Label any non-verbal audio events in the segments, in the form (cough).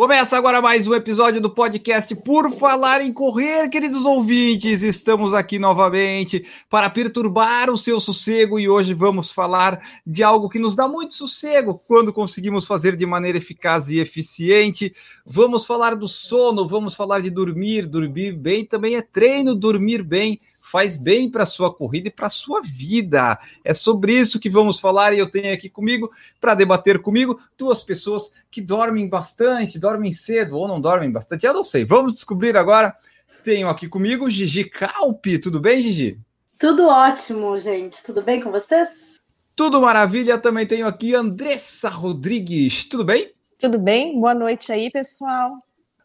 Começa agora mais um episódio do podcast Por Falar em Correr, queridos ouvintes. Estamos aqui novamente para perturbar o seu sossego e hoje vamos falar de algo que nos dá muito sossego quando conseguimos fazer de maneira eficaz e eficiente. Vamos falar do sono, vamos falar de dormir. Dormir bem também é treino, dormir bem faz bem para a sua corrida e para a sua vida. É sobre isso que vamos falar e eu tenho aqui comigo, para debater comigo, duas pessoas que dormem bastante, dormem cedo ou não dormem bastante. Eu não sei, vamos descobrir agora. Tenho aqui comigo Gigi Calpe. Tudo bem, Gigi? Tudo ótimo, gente. Tudo bem com vocês? Tudo maravilha. Também tenho aqui Andressa Rodrigues. Tudo bem? Tudo bem? Boa noite aí, pessoal.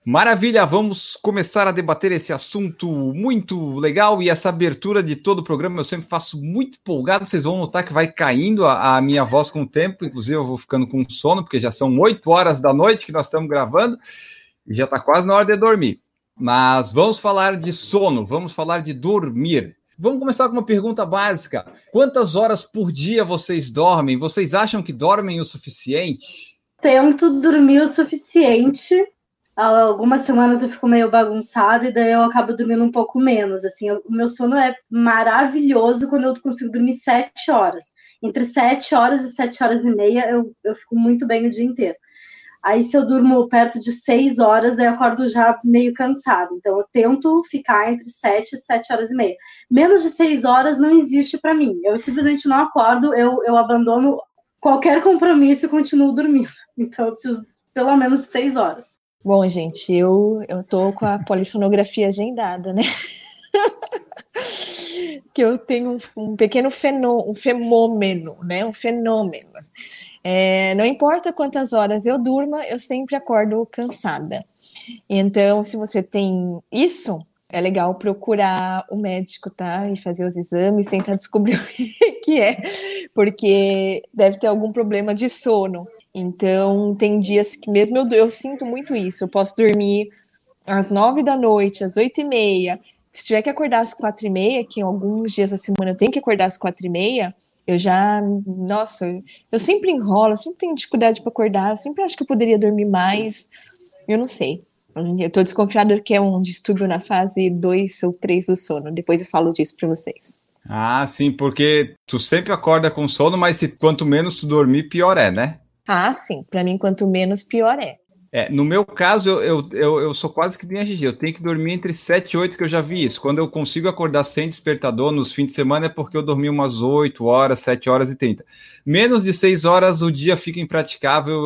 Maravilha, vamos começar a debater esse assunto muito legal e essa abertura de todo o programa eu sempre faço muito empolgado. Vocês vão notar que vai caindo a, a, minha voz com o tempo, inclusive eu vou ficando com sono, porque já são 8 horas da noite que nós estamos gravando e já está quase na hora de dormir. Mas vamos falar de sono, vamos falar de dormir. Vamos começar com uma pergunta básica: quantas horas por dia vocês dormem? Vocês acham que dormem o suficiente? Tento dormir o suficiente algumas semanas eu fico meio bagunçada e daí eu acabo dormindo um pouco menos. Assim, o meu sono é maravilhoso quando eu consigo dormir sete horas. Entre sete horas e sete horas e meia eu, eu fico muito bem o dia inteiro. Aí, se eu durmo perto de seis horas, eu acordo já meio cansada. Então, eu tento ficar entre sete e sete horas e meia. Menos de seis horas não existe para mim. Eu simplesmente não acordo, eu, eu abandono qualquer compromisso e continuo dormindo. (laughs) Então, eu preciso pelo menos seis horas. Bom, gente, eu, eu tô com a polissonografia agendada, né? (laughs) que eu tenho um, um pequeno fenô, um fenômeno, né? Um fenômeno. É, não importa quantas horas eu durma, eu sempre acordo cansada. Então, se você tem isso, é legal procurar o médico, tá? E fazer os exames, tentar descobrir (laughs) o que é, porque deve ter algum problema de sono. Então, tem dias que mesmo eu, eu sinto muito isso. Eu posso dormir às nove da noite, às oito e meia. Se tiver que acordar às quatro e meia, que em alguns dias da semana eu tenho que acordar às quatro e meia, eu já, nossa, eu sempre enrolo, sempre tenho dificuldade para acordar, sempre acho que eu poderia dormir mais. Eu não sei. Eu tô desconfiada que é um distúrbio na fase 2 ou 3 do sono. Depois eu falo disso para vocês. Ah, sim, porque tu sempre acorda com sono, mas se, quanto menos tu dormir, pior é, né? Ah, sim. Para mim, quanto menos, pior é. É, no meu caso, eu, eu, eu, eu, sou quase que nem a Gigi. Eu tenho que dormir entre 7 e 8, que eu já vi isso. Quando eu consigo acordar sem despertador nos fins de semana, é porque eu dormi umas 8 horas, 7 horas e 30. Menos de 6 horas, o dia fica impraticável.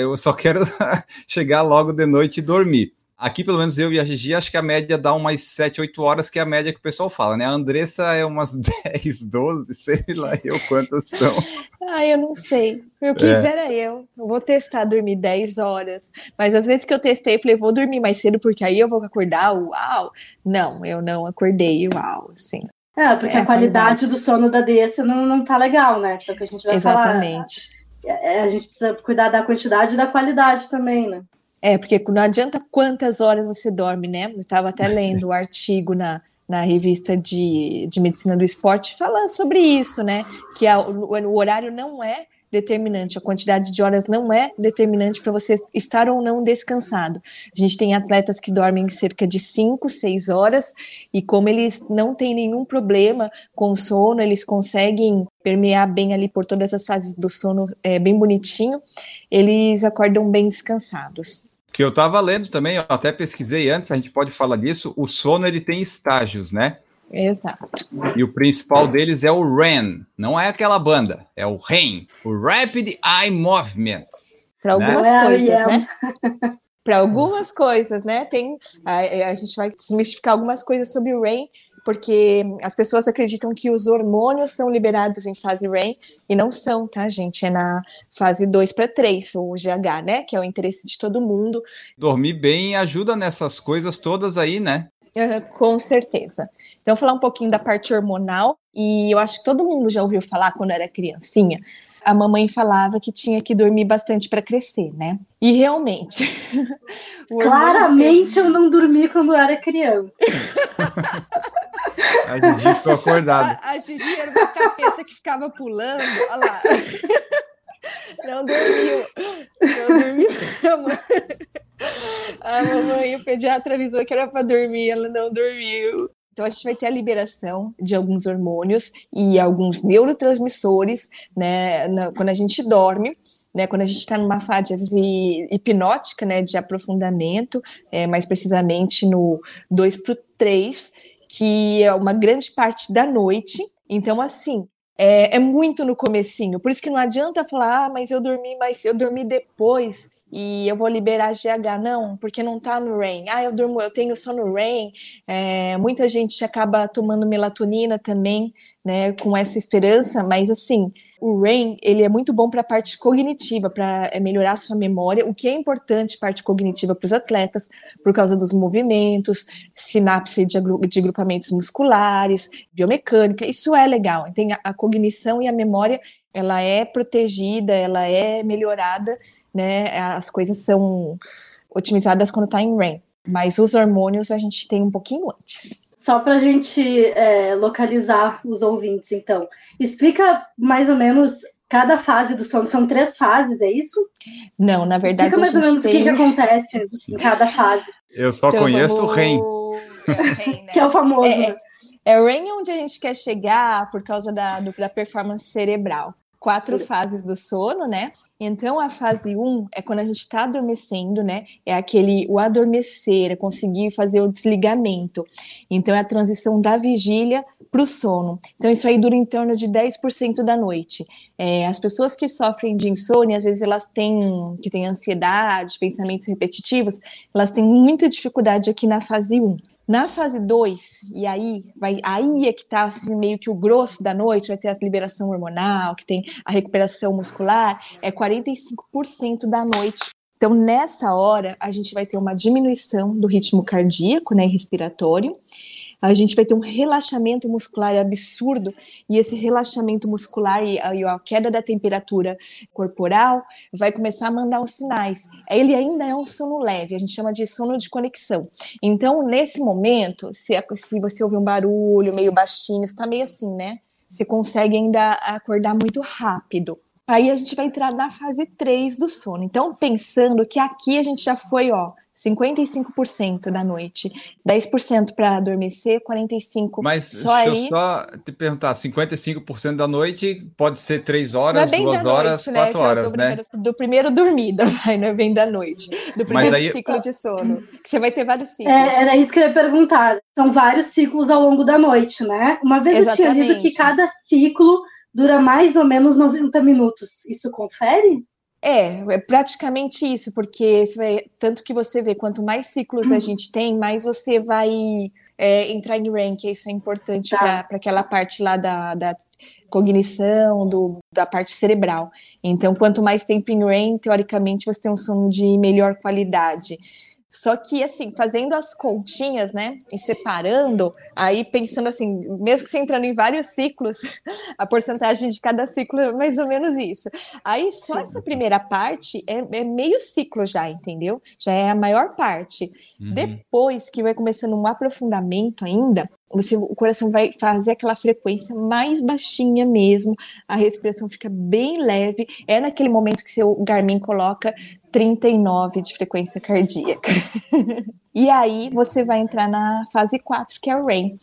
Eu só quero (laughs) chegar logo de noite e dormir. Aqui, pelo menos eu e a Gigi, acho que a média dá umas 7, 8 horas, que é a média que o pessoal fala, né? A Andressa é umas (laughs) 10, 12, sei lá eu quantas são. (laughs) Ah, eu não sei. Eu quis é. era eu. Eu vou testar dormir 10 horas. Mas às vezes que eu testei, eu falei, vou dormir mais cedo, porque aí eu vou acordar, uau. Não, eu não acordei, uau, sim. É, porque é a, qualidade, do sono da Dessa não, não tá legal, né? Que é o que a gente vai Exatamente. falar. Exatamente. A gente precisa cuidar da quantidade e da qualidade também, né? É, porque não adianta quantas horas você dorme, né? Eu estava até (laughs) lendo o um artigo na, na revista de, de medicina do esporte falando sobre isso, né? Que a, o, o horário não é determinante, a quantidade de horas não é determinante para você estar ou não descansado. A gente tem atletas que dormem cerca de 5, 6 horas e como eles não têm nenhum problema com sono, eles conseguem permear bem ali por todas as fases do sono é, bem bonitinho, eles acordam bem descansados que eu estava lendo também, eu até pesquisei antes, a gente pode falar disso, o sono ele tem estágios, né? Exato. E o principal deles é o REM, não é aquela banda, é o REM, o Rapid Eye Movements. Para né? algumas né? coisas, né? Para algumas coisas, né? Tem a, a, gente vai desmistificar algumas coisas sobre o REM, porque as pessoas acreditam que os hormônios são liberados em fase REM e não são, tá, gente? É na fase 2 para 3, o GH, né? Que é o interesse de todo mundo. Dormir bem ajuda nessas coisas todas aí, né? com certeza. Então, falar um pouquinho da parte hormonal. E eu acho que todo mundo já ouviu falar quando era criancinha. A mamãe falava que tinha que dormir bastante para crescer, né? E realmente. (laughs) Claramente eu não dormi quando era criança. (laughs) a Gigi ficou acordada. A, a Gigi era uma capeta que ficava pulando. Olha lá. Não dormiu. Não dormiu. A mamãe, o pediatra avisou que era para dormir, ela não dormiu. Então, a gente vai ter a liberação de alguns hormônios e alguns neurotransmissores, né, na, quando a gente dorme, né, quando a gente está numa fase hipnótica, né, de aprofundamento, é, mais precisamente no 2 para o 3, que é uma grande parte da noite. Então, assim, é, é, muito no comecinho. Por isso que não adianta falar, ah, mas eu dormi, mas eu dormi depois e eu vou liberar GH. Não, porque não tá no REM. Ah, eu durmo, eu tenho sono REM. É, muita gente acaba tomando melatonina também, né, com essa esperança, mas assim, o REM, ele é muito bom para a parte cognitiva, para é, melhorar a sua memória, o que é importante, parte cognitiva para os atletas, por causa dos movimentos, sinapse de, de agrupamentos musculares, biomecânica, isso é legal. Tem a, a cognição e a memória, ela é protegida, ela é melhorada né? As coisas são otimizadas quando está em REM. Mas os hormônios a gente tem um pouquinho antes. Só para a gente é, localizar os ouvintes, então. Explica mais ou menos cada fase do sono. São três fases, é isso? Não, na verdade. Explica mais ou menos tem... o que, que acontece em cada fase. Eu só então, conheço vamos... o REM. É o REM né? (laughs) que é o famoso. É, né? é o REM onde a gente quer chegar por causa da, do, da performance cerebral. Quatro fases do sono, né? Então, a fase 1 é quando a gente está adormecendo, né? É aquele, o adormecer, é conseguir fazer o desligamento. Então, é a transição da vigília para o sono. Então, isso aí dura em torno de 10% da noite. É, as pessoas que sofrem de insônia, às vezes elas têm, que têm ansiedade, pensamentos repetitivos, elas têm muita dificuldade aqui na fase 1. Na fase 2, e aí vai aí é que está assim, meio que o grosso da noite, vai ter a liberação hormonal, que tem a recuperação muscular, é 45% da noite. Então, nessa hora, a gente vai ter uma diminuição do ritmo cardíaco né, respiratório, a gente vai ter um relaxamento muscular absurdo, e esse relaxamento muscular e a, e a queda da temperatura corporal vai começar a mandar os sinais. Ele ainda é um sono leve, a gente chama de sono de conexão. Então, nesse momento, se, se você ouvir um barulho meio baixinho, está meio assim, né? Você consegue ainda acordar muito rápido. Aí a gente vai entrar na fase 3 do sono. Então, pensando que aqui a gente já foi, ó, 55% da noite, 10% para adormecer, 45% Mas só deixa aí. eu só te perguntar, 55% da noite pode ser 3 horas, 2 horas, noite, 4 né? horas, né? Primeiro, do primeiro dormida, (laughs) vai, não é bem da noite, do primeiro aí... ciclo de sono, que você vai ter vários ciclos. É, era isso que eu ia perguntar, são vários ciclos ao longo da noite, né? Uma vez Exatamente. eu tinha lido que cada ciclo dura mais ou menos 90 minutos, isso confere? É, é praticamente isso, porque vai, tanto que você vê, quanto mais ciclos a gente tem, mais você vai é, entrar em rank, isso é importante tá. para aquela parte lá da, da cognição, do, da parte cerebral. Então, quanto mais tempo em REM, teoricamente, você tem um sono de melhor qualidade. Só que, assim, fazendo as continhas, né, e separando, aí pensando assim, mesmo que você entrando em vários ciclos, (laughs) a porcentagem de cada ciclo é mais ou menos isso. Aí, só essa primeira parte é, é meio ciclo já, entendeu? Já é a maior parte. Uhum. Depois que vai começando um aprofundamento ainda, você, o coração vai fazer aquela frequência mais baixinha mesmo, a respiração fica bem leve. É naquele momento que seu Garmin coloca 39 de frequência cardíaca. (laughs) e aí você vai entrar na fase 4, que é o REM.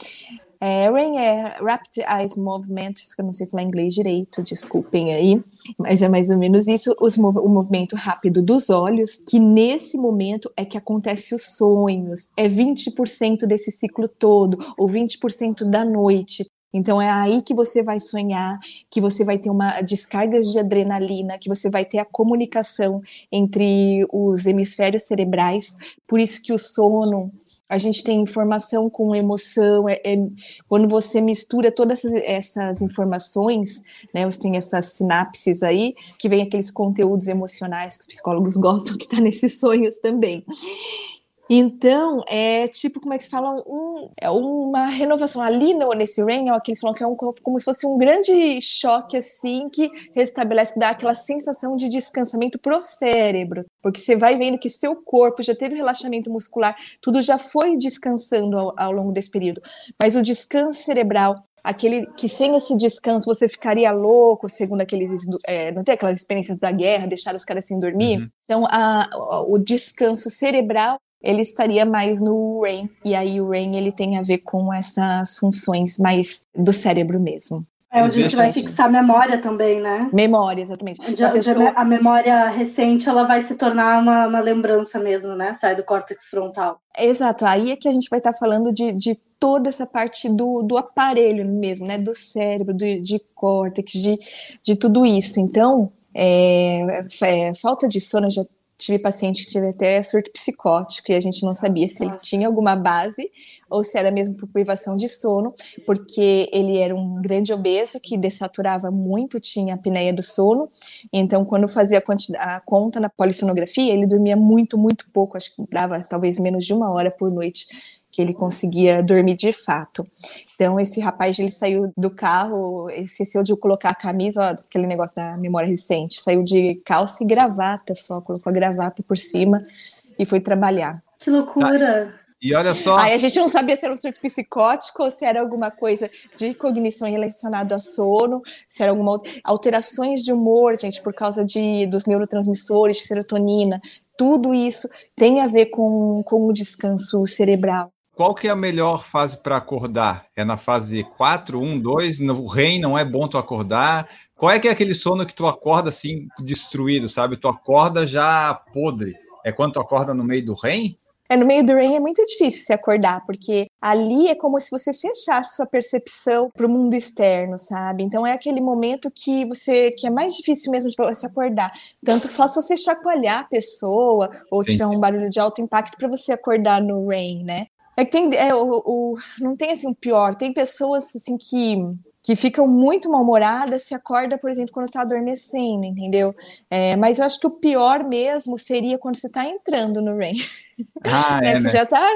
É, REM é Rapid Eyes Movement, que eu não sei falar inglês direito, desculpem aí, mas é mais ou menos isso, os, o movimento rápido dos olhos, que nesse momento é que acontece os sonhos, é 20% desse ciclo todo, ou 20% da noite. Então é aí que você vai sonhar, que você vai ter uma descarga de adrenalina, que você vai ter a comunicação entre os hemisférios cerebrais. Por isso que o sono, a gente tem informação com emoção. É, é quando você mistura todas essas, informações, né? Você tem essas sinapses aí, que vem aqueles conteúdos emocionais que os psicólogos (laughs) gostam, que tá nesses sonhos também. Então, é tipo, como é que se fala? Um, é uma renovação. Ali no, nesse ó, que eles falam que é um, como se fosse um grande choque, assim, que restabelece, dá aquela sensação de descansamento pro cérebro. Porque você vai vendo que seu corpo já teve relaxamento muscular, tudo já foi descansando ao, ao longo desse período. Mas o descanso cerebral, aquele que sem esse descanso você ficaria louco, segundo aqueles é, não tem aquelas experiências da guerra, deixar os caras sem dormir. Uhum. Então, a, o descanso cerebral ele estaria mais no REM. E aí o REM ele tem a ver com essas funções mais do cérebro mesmo. É onde a gente vai fixar a memória também, né? Memória, exatamente. Onde a, pessoa... a, memória recente ela vai se tornar uma, uma, lembrança mesmo, né? Sai do córtex frontal. Exato. Aí é que a gente vai estar falando de, de toda essa parte do, do aparelho mesmo, né? Do cérebro, do, de córtex, de, de tudo isso. Então, é, é, falta de sono, já tive paciente que teve até surto psicótico e a gente não sabia se ele tinha alguma base ou se era mesmo por privação de sono, porque ele era um grande obeso que dessaturava muito, tinha apneia do sono. Então, quando fazia a, a conta na polissonografia, ele dormia muito, muito pouco, acho que dava talvez menos de uma hora por noite que ele conseguia dormir de fato. Então, esse rapaz, ele saiu do carro, esqueceu de colocar a camisa, ó, aquele negócio da memória recente, saiu de calça e gravata só, colocou a gravata por cima e foi trabalhar. Que loucura! E olha só. Aí a gente não sabia se era um surto psicótico ou se era alguma coisa de cognição relacionada a sono, se era alguma alterações de humor, gente, por causa de, dos neurotransmissores, de serotonina. Tudo isso tem a ver com, com o descanso cerebral. Qual que é a melhor fase para acordar? É na fase 4, 1, 2? No REM não é bom tu acordar? Qual é que é aquele sono que tu acorda assim, destruído, sabe? Tu acorda já podre. É quando tu acorda no meio do REM? É, no meio do REM é muito difícil se acordar, porque ali é como se você fechasse sua percepção para o mundo externo, sabe? Então é aquele momento que você que é mais difícil mesmo de você acordar. Tanto só se você chacoalhar a pessoa ou tiver um barulho de alto impacto para você acordar no REM, né? É que tem, é, o, o, não tem assim o pior, tem pessoas assim que que ficam muito mal-humoradas se acorda, por exemplo, quando está adormecendo, entendeu? É, mas eu acho que o pior mesmo seria quando você está entrando no REM. Ah, é, é, você né? já tá,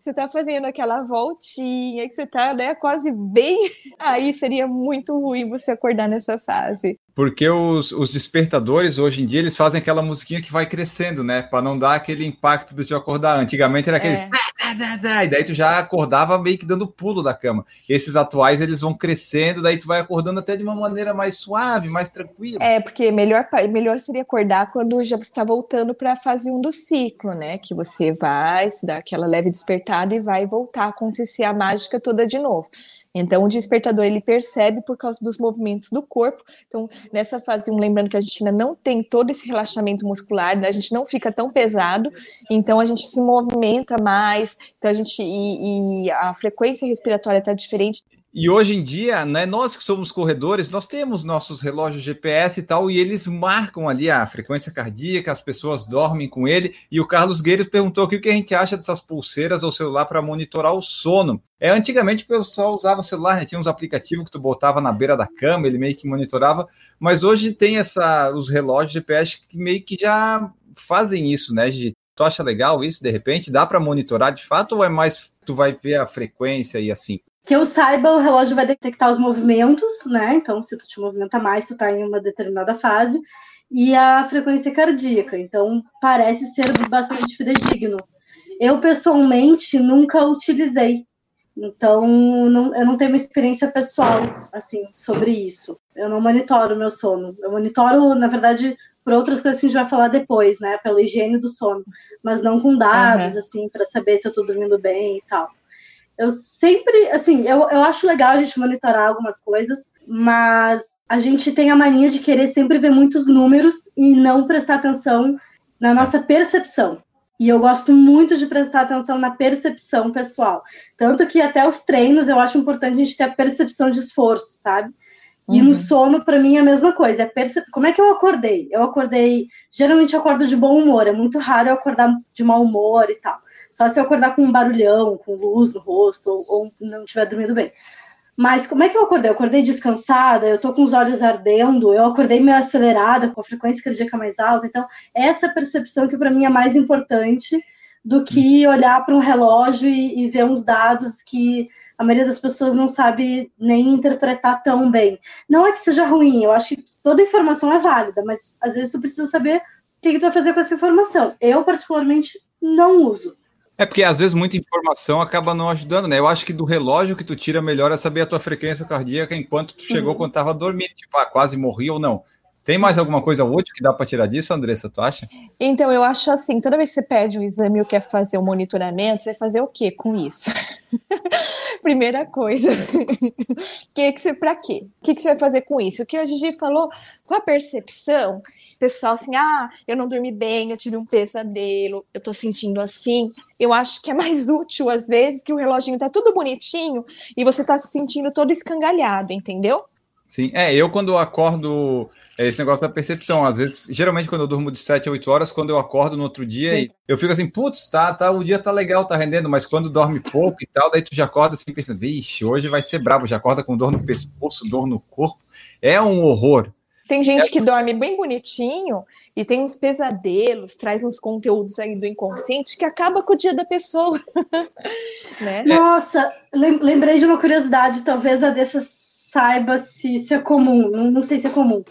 você tá fazendo aquela voltinha, que você tá, né, quase bem. (laughs) Aí seria muito ruim você acordar nessa fase. Porque os, os despertadores, hoje em dia, eles fazem aquela musiquinha que vai crescendo, né? Para não dar aquele impacto de te acordar. Antigamente era aqueles. É. E daí tu já acordava meio que dando pulo da cama. Esses atuais, eles vão crescendo, daí tu vai acordando até de uma maneira mais suave, mais tranquila. É, porque melhor, melhor seria acordar quando já você está voltando para a fase 1 do ciclo, né? Que você vai se dar aquela leve despertada e vai voltar a acontecer a mágica toda de novo. Então, o despertador ele percebe por causa dos movimentos do corpo. Então, nessa fase 1, lembrando que a gente ainda não tem todo esse relaxamento muscular, né? a gente não fica tão pesado, então a gente se movimenta mais, então a gente e, e a frequência respiratória está diferente. E hoje em dia, né, nós que somos corredores, nós temos nossos relógios GPS e tal, e eles marcam ali a frequência cardíaca, as pessoas dormem com ele. E o Carlos Gueiros perguntou aqui o que a gente acha dessas pulseiras ou celular para monitorar o sono. É, antigamente o pessoal usava o celular, né, tinha uns aplicativos que tu botava na beira da cama, ele meio que monitorava, mas hoje tem essa, os relógios GPS que meio que já fazem isso, né? De, tu acha legal isso de repente? Dá para monitorar de fato ou é mais tu vai ver a frequência e assim? Que eu saiba, o relógio vai detectar os movimentos, né? Então, se tu te movimenta mais, tu tá em uma determinada fase, e a frequência cardíaca. Então, parece ser bastante fidedigno. Eu, pessoalmente, nunca utilizei. Então, não, eu não tenho uma experiência pessoal, assim, sobre isso. Eu não monitoro o meu sono. Eu monitoro, na verdade, por outras coisas que a gente vai falar depois, né? Pela higiene do sono. Mas não com dados, uhum. assim, para saber se eu tô dormindo bem e tal eu sempre, assim, eu, eu acho legal a gente monitorar algumas coisas, mas a gente tem a mania de querer sempre ver muitos números e não prestar atenção na nossa percepção. E eu gosto muito de prestar atenção na percepção pessoal. Tanto que até os treinos eu acho importante a gente ter a percepção de esforço, sabe? E uhum. no sono, para mim, é a mesma coisa. É perce... Como é que eu acordei? Eu acordei. Geralmente eu acordo de bom humor. É muito raro eu acordar de mau humor e tal. Só se eu acordar com um barulhão, com luz no rosto, ou, ou não estiver dormindo bem. Mas como é que eu acordei? Eu acordei descansada, eu tô com os olhos ardendo, eu acordei meio acelerada, com a frequência cardíaca mais alta. Então, essa percepção que para mim é mais importante do que olhar para um relógio e, e ver uns dados que a maioria das pessoas não sabe nem interpretar tão bem. Não é que seja ruim, eu acho que toda informação é válida, mas às vezes tu precisa saber o que, que tu vai fazer com essa informação. Eu, particularmente, não uso. É porque às vezes muita informação acaba não ajudando, né? Eu acho que do relógio que tu tira melhor é saber a tua frequência cardíaca enquanto tu chegou uhum. quando tava dormindo, tipo, ah, quase morri ou não. Tem mais alguma coisa útil que dá para tirar disso, Andressa, tu acha? Então, eu acho assim, toda vez que você pede um exame ou quer fazer um monitoramento, você vai fazer o que com isso? (laughs) Primeira coisa. (laughs) que que você, quê? O que, que você vai fazer com isso? O que a Gigi falou, com a percepção, pessoal assim, ah, eu não dormi bem, eu tive um pesadelo, eu tô sentindo assim. Eu acho que é mais útil, às vezes, que o reloginho tá tudo bonitinho e você tá se sentindo todo escangalhado, entendeu? Sim, é, eu quando acordo, é esse negócio da percepção, às vezes, geralmente quando eu durmo de 7 a 8 horas, quando eu acordo no outro dia, Sim. eu fico assim, putz, tá, tá, o dia tá legal, tá rendendo, mas quando dorme pouco e tal, daí tu já acorda assim pensando, vixe, hoje vai ser brabo, já acorda com dor no pescoço, dor no corpo, é um horror. Tem gente que dorme bem bonitinho e tem uns pesadelos, traz uns conteúdos aí do inconsciente que acaba com o dia da pessoa. (laughs) né? Nossa, lembrei de uma curiosidade, talvez a dessas saiba se isso é comum. Não, não sei se é comum.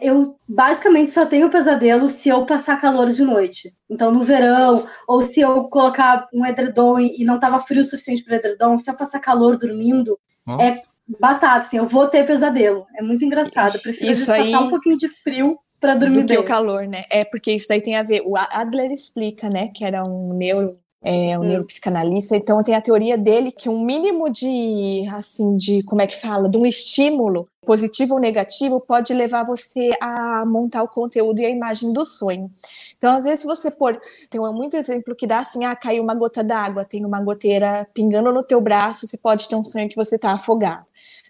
Eu basicamente só tenho pesadelo se eu passar calor de noite. Então, no verão, ou se eu colocar um edredom e, e não tava frio o suficiente para edredom, se eu passar calor dormindo, oh. é batata, assim, eu vou ter pesadelo. É muito engraçado. Eu prefiro isso aí... passar um pouquinho de frio para dormir do bem. que o calor, né? É porque isso daí tem a ver. O Adler explica, né, que era um neuro é um hum. neuropsicanalista, então tem a teoria dele que um mínimo de, assim, de, como é que fala, de um estímulo, positivo ou negativo, pode levar você a montar o conteúdo e a imagem do sonho. Então, às vezes, você pôr, tem muito exemplo que dá assim, ah, caiu uma gota d'água, tem uma goteira pingando no teu braço, você pode ter um sonho que você está afogado.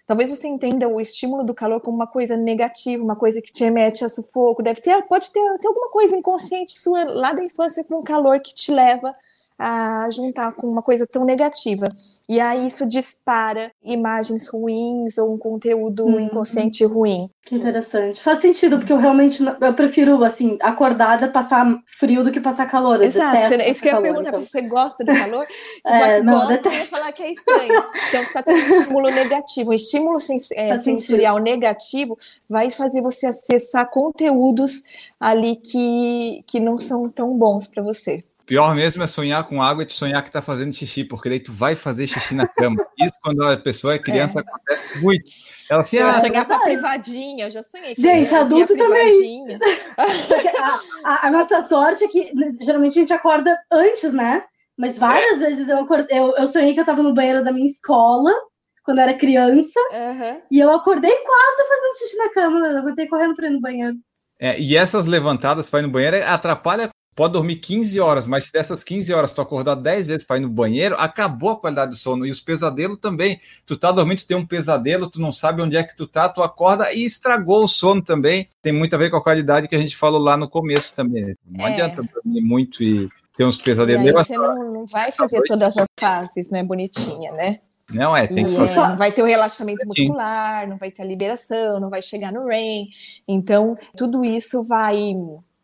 Talvez você entenda o estímulo do calor como uma coisa negativa, uma coisa que te remete a sufoco. Deve ter, pode ter, ter alguma coisa inconsciente sua lá da infância com o calor que te leva a juntar com uma coisa tão negativa. E aí isso dispara imagens ruins ou um conteúdo uhum. inconsciente ruim. Que interessante. Faz sentido, porque eu realmente eu prefiro, assim, acordada passar frio do que passar calor. Eu Exato. Você, isso que eu ia perguntar, então. você gosta do calor? Se (laughs) é, você não, gosta, eu ia falar que é estranho. Então, você está tendo um estímulo negativo. Um estímulo sens é, sensorial negativo vai fazer você acessar conteúdos ali que, que não são tão bons para você. Pior mesmo é sonhar com água e te sonhar que tá fazendo xixi, porque daí tu vai fazer xixi na cama. (laughs) Isso quando a pessoa é criança é. acontece muito. Ela assim, ah, sonhar com a privadinha, eu já sonhei. Gente, adulto também. a, a, a, nossa sorte é que geralmente a gente acorda antes, né? Mas várias é. vezes eu, acordei, eu, eu sonhei que eu tava no banheiro da minha escola quando eu era criança. Uhum. E eu acordei quase fazendo xixi na cama. Eu levantei correndo pra ir no banheiro. É, e essas levantadas para ir no banheiro atrapalha pode dormir 15 horas, mas se dessas 15 horas tu acordar 10 vezes para ir no banheiro, acabou a qualidade do sono. E os pesadelos também. Tu tá dormindo, tu tem um pesadelo, tu não sabe onde é que tu tá, tu acorda e estragou o sono também. Tem muito a ver com a qualidade que a gente falou lá no começo também. Não é. adianta dormir muito e ter uns pesadelos. E aí você não, não vai fazer todas as fases, né, bonitinha, né? Não é, tem que fazer. É, não vai ter o relaxamento muscular, não vai ter a liberação, não vai chegar no REM. Então, tudo isso vai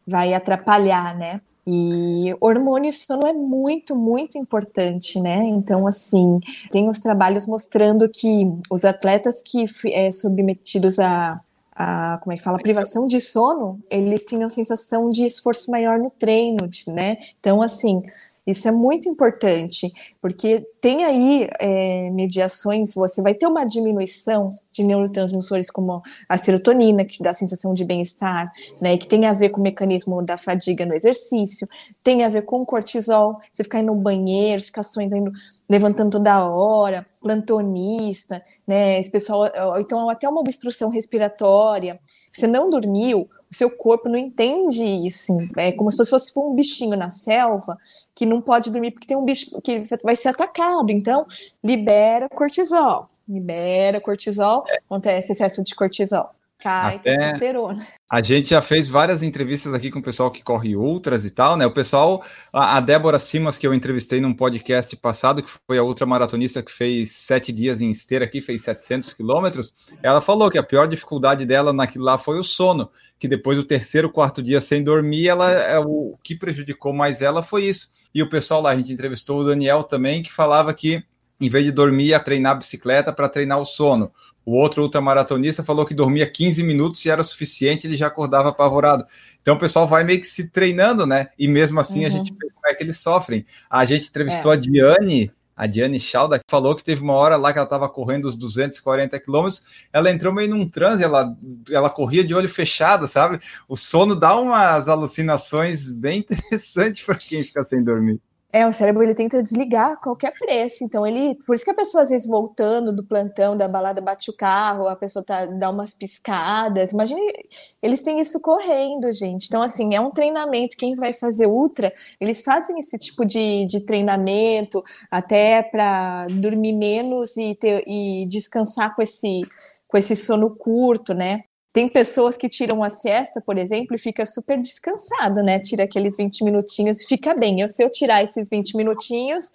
vai atrapalhar, né? E hormônio sono é muito, muito importante, né? Então, assim, tem os trabalhos mostrando que os atletas que é submetidos a, a como é que fala, privação de sono, eles tinham sensação de esforço maior no treino, né? Então, assim, isso é muito importante, porque tem aí é, mediações, você vai ter uma diminuição de neurotransmissores como a serotonina, que dá a sensação de bem-estar, né, que tem a ver com o mecanismo da fadiga no exercício, tem a ver com o cortisol, você ficar indo no banheiro, ficar sonhando, levantando toda hora, plantonista, né, esse pessoal, então até uma obstrução respiratória, você não dormiu, o seu corpo não entende isso. É como se fosse um bichinho na selva que não pode dormir porque tem um bicho que vai ser atacado. Então, libera cortisol. Libera cortisol, acontece excesso de cortisol cai Até testosterona. A gente já fez várias entrevistas aqui com o pessoal que corre ultras e tal, né? O pessoal, a, a Débora Simas, que eu entrevistei num podcast passado, que foi a ultramaratonista que fez sete dias em esteira aqui, fez 700 quilômetros, ela falou que a pior dificuldade dela naquilo lá foi o sono, que depois do terceiro, quarto dia sem dormir, ela, é, o que prejudicou mais ela foi isso E o pessoal lá, a gente entrevistou o Daniel também, que falava que em vez de dormir, ia treinar bicicleta para treinar o sono. O outro ultramaratonista falou que dormia 15 minutos e era o suficiente, ele já acordava apavorado. Então o pessoal vai meio que se treinando, né? E mesmo assim uhum. a gente vê como é que eles sofrem. A gente entrevistou é. a Diane, a Diane Schalda, que falou que teve uma hora lá que ela estava correndo os 240 quilômetros, ela entrou meio num transe, ela, ela corria de olho fechado, sabe? O sono dá umas alucinações bem (laughs) interessantes para quem fica sem dormir. É, o cérebro ele tenta desligar a qualquer preço. Então ele, por isso que a pessoa às vezes voltando do plantão da balada bate o carro, a pessoa tá dá umas piscadas. Imagine, eles têm isso correndo, gente. Então assim, é um treinamento. Quem vai fazer ultra, eles fazem esse tipo de, de treinamento até para dormir menos e ter e descansar com esse com esse sono curto, né? Tem pessoas que tiram a siesta, por exemplo, e fica super descansado, né? Tira aqueles 20 minutinhos e fica bem. Eu, se eu tirar esses 20 minutinhos,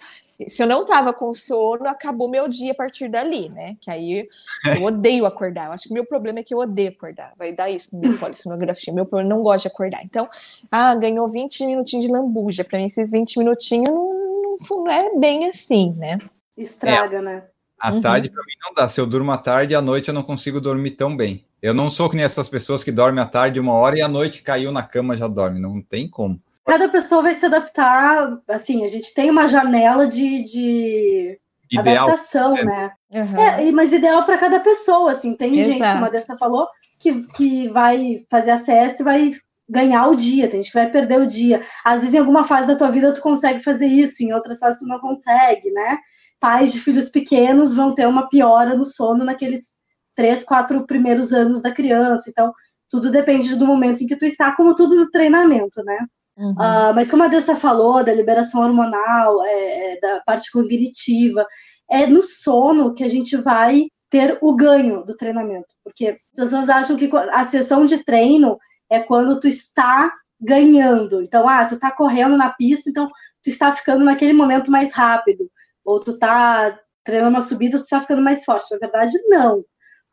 se eu não tava com sono, acabou meu dia a partir dali, né? Que aí eu (laughs) odeio acordar. Eu acho que o meu problema é que eu odeio acordar. Vai dar isso no meu (laughs) polissonografia. Meu problema não gosta de acordar. Então, ah, ganhou 20 minutinhos de lambuja. Para mim, esses 20 minutinhos não, não, não, é bem assim, né? Estraga, é. né? À uhum. tarde, para mim, não dá. Se eu durmo à tarde, à noite eu não consigo dormir tão bem. Eu não sou que nem essas pessoas que dormem à tarde uma hora e à noite caiu na cama já dorme. Não tem como. Cada pessoa vai se adaptar. Assim, a gente tem uma janela de, de ideal, adaptação, é. né? Uhum. É, mas ideal para cada pessoa. Assim, tem Exato. gente, como a Dessa falou, que, que vai fazer a siesta e vai ganhar o dia, tem gente que vai perder o dia. Às vezes, em alguma fase da tua vida, tu consegue fazer isso, em outras fases, tu não consegue, né? Pais de filhos pequenos vão ter uma piora no sono naqueles três, quatro primeiros anos da criança. Então, tudo depende do momento em que tu está, como tudo no treinamento, né? Uhum. Uh, mas como a Dessa falou, da liberação hormonal, é, é, da parte cognitiva, é no sono que a gente vai ter o ganho do treinamento. Porque as pessoas acham que a sessão de treino é quando tu está ganhando. Então, ah, tu tá correndo na pista, então tu está ficando naquele momento mais rápido. Ou tu tá treinando uma subida, tu está ficando mais forte. Na verdade, não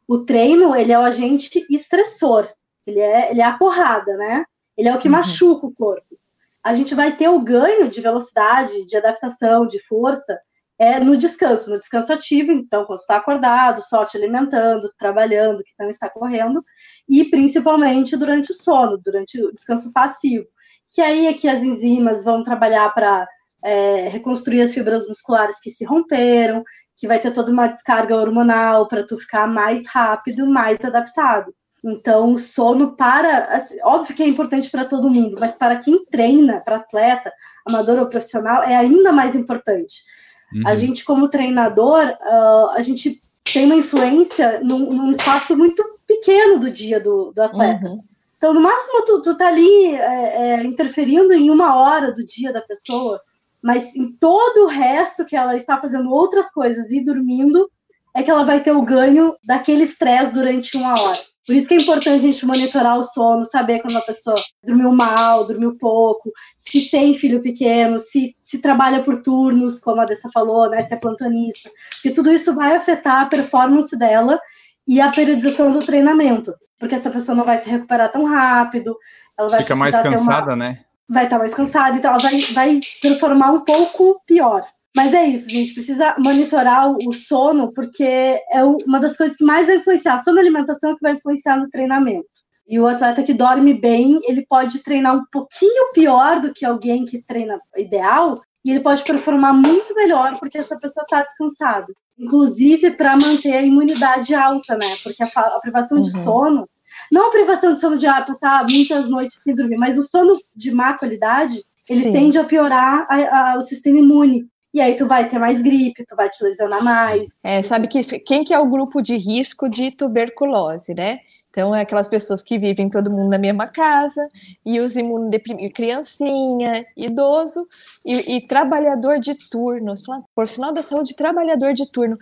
o treino, ele é o agente estressor. Ele é, ele é a porrada, né? Ele é o que uhum. machuca o corpo. A gente vai ter o ganho de velocidade, de adaptação, de força, é no descanso, no descanso ativo, então, quando está acordado, só te alimentando, trabalhando, que não está correndo, e principalmente durante o sono, durante o descanso passivo. Que aí é que as enzimas vão trabalhar para é, reconstruir as fibras musculares que se romperam, que vai ter toda uma carga hormonal para tu ficar mais rápido, mais adaptado. Então, o sono para, assim, óbvio que é importante para todo mundo, mas para quem treina, para atleta, amador ou profissional, é ainda mais importante. Uhum. A gente, como treinador, uh, a gente tem uma influência num, num, espaço muito pequeno do dia do, do atleta. Uhum. Então, no máximo, tu, tu tá ali é, é, interferindo em uma hora do dia da pessoa mas em todo o resto que ela está fazendo outras coisas e dormindo, é que ela vai ter o ganho daquele estresse durante uma hora. Por isso que é importante a gente monitorar o sono, saber quando a pessoa dormiu mal, dormiu pouco, se tem filho pequeno, se, se trabalha por turnos, como a Dessa falou, né, se é plantonista, porque tudo isso vai afetar a performance dela e a periodização do treinamento, porque essa pessoa não vai se recuperar tão rápido, ela vai Fica mais cansada, uma... né? Vai estar tá mais cansada, então ela vai, vai performar um pouco pior. Mas é isso, a gente precisa monitorar o, sono, porque é uma das coisas que mais vai influenciar. A sono alimentação é que vai influenciar no treinamento. E o atleta que dorme bem, ele pode treinar um pouquinho pior do que alguém que treina ideal, e ele pode performar muito melhor porque essa pessoa está descansada. Inclusive para manter a imunidade alta, né? Porque a, a privação uhum. de sono não a privação de sono de ah, passar muitas noites sem dormir, mas o sono de má qualidade, ele Sim. tende a piorar a, a, o sistema imune. E aí tu vai ter mais gripe, tu vai te lesionar mais. É, sabe que quem que é o grupo de risco de tuberculose, né? Então, é aquelas pessoas que vivem todo mundo na mesma casa, e os imunodeprimidos, criancinha, idoso e, e, trabalhador de turno. Profissional da saúde, trabalhador de turno.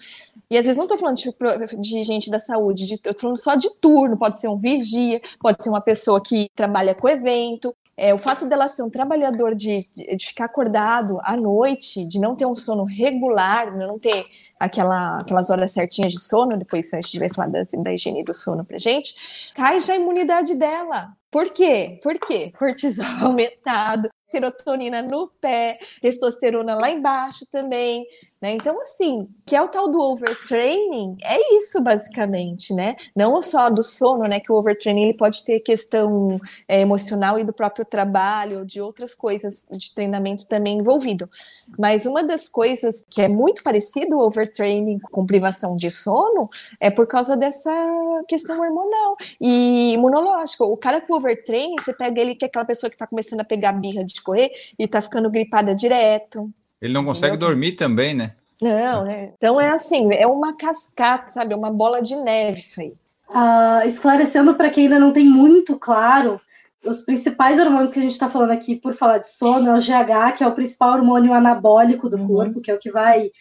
E às vezes não estou falando de, de, gente da saúde, de, eu tô falando só de turno, pode ser um vigia, pode ser uma pessoa que trabalha com evento, é, o fato dela ser um trabalhador de, de ficar acordado à noite, de não ter um sono regular, não ter aquela, aquelas horas certinhas de sono, depois a gente vai falar da, da higiene do sono pra gente, cai já a imunidade dela. Por quê? Por quê? Cortisol (laughs) aumentado, serotonina no pé, testosterona lá embaixo também. Né? Então, assim, que é o tal do overtraining, é isso basicamente, né? Não só do sono, né? Que o overtraining ele pode ter questão é, emocional e do próprio trabalho, de outras coisas de treinamento também envolvido. Mas uma das coisas que é muito parecido o overtraining com privação de sono é por causa dessa questão hormonal e imunológica. O cara com overtraining, você pega ele que é aquela pessoa que está começando a pegar birra de correr e está ficando gripada direto ele não consegue Entendeu? dormir também, né? Não, né? Então é assim, é uma cascata, sabe? É uma bola de neve isso aí. Uh, esclarecendo para quem ainda não tem muito claro, os principais hormônios que a gente está falando aqui, por falar de sono, é o GH, que é o principal hormônio anabólico do uhum. corpo, que é o que vai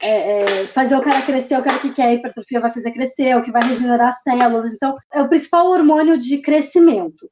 é, é, fazer o cara crescer, o cara que quer hipertrofia vai fazer crescer, o que vai regenerar células. Então, é o principal hormônio de crescimento.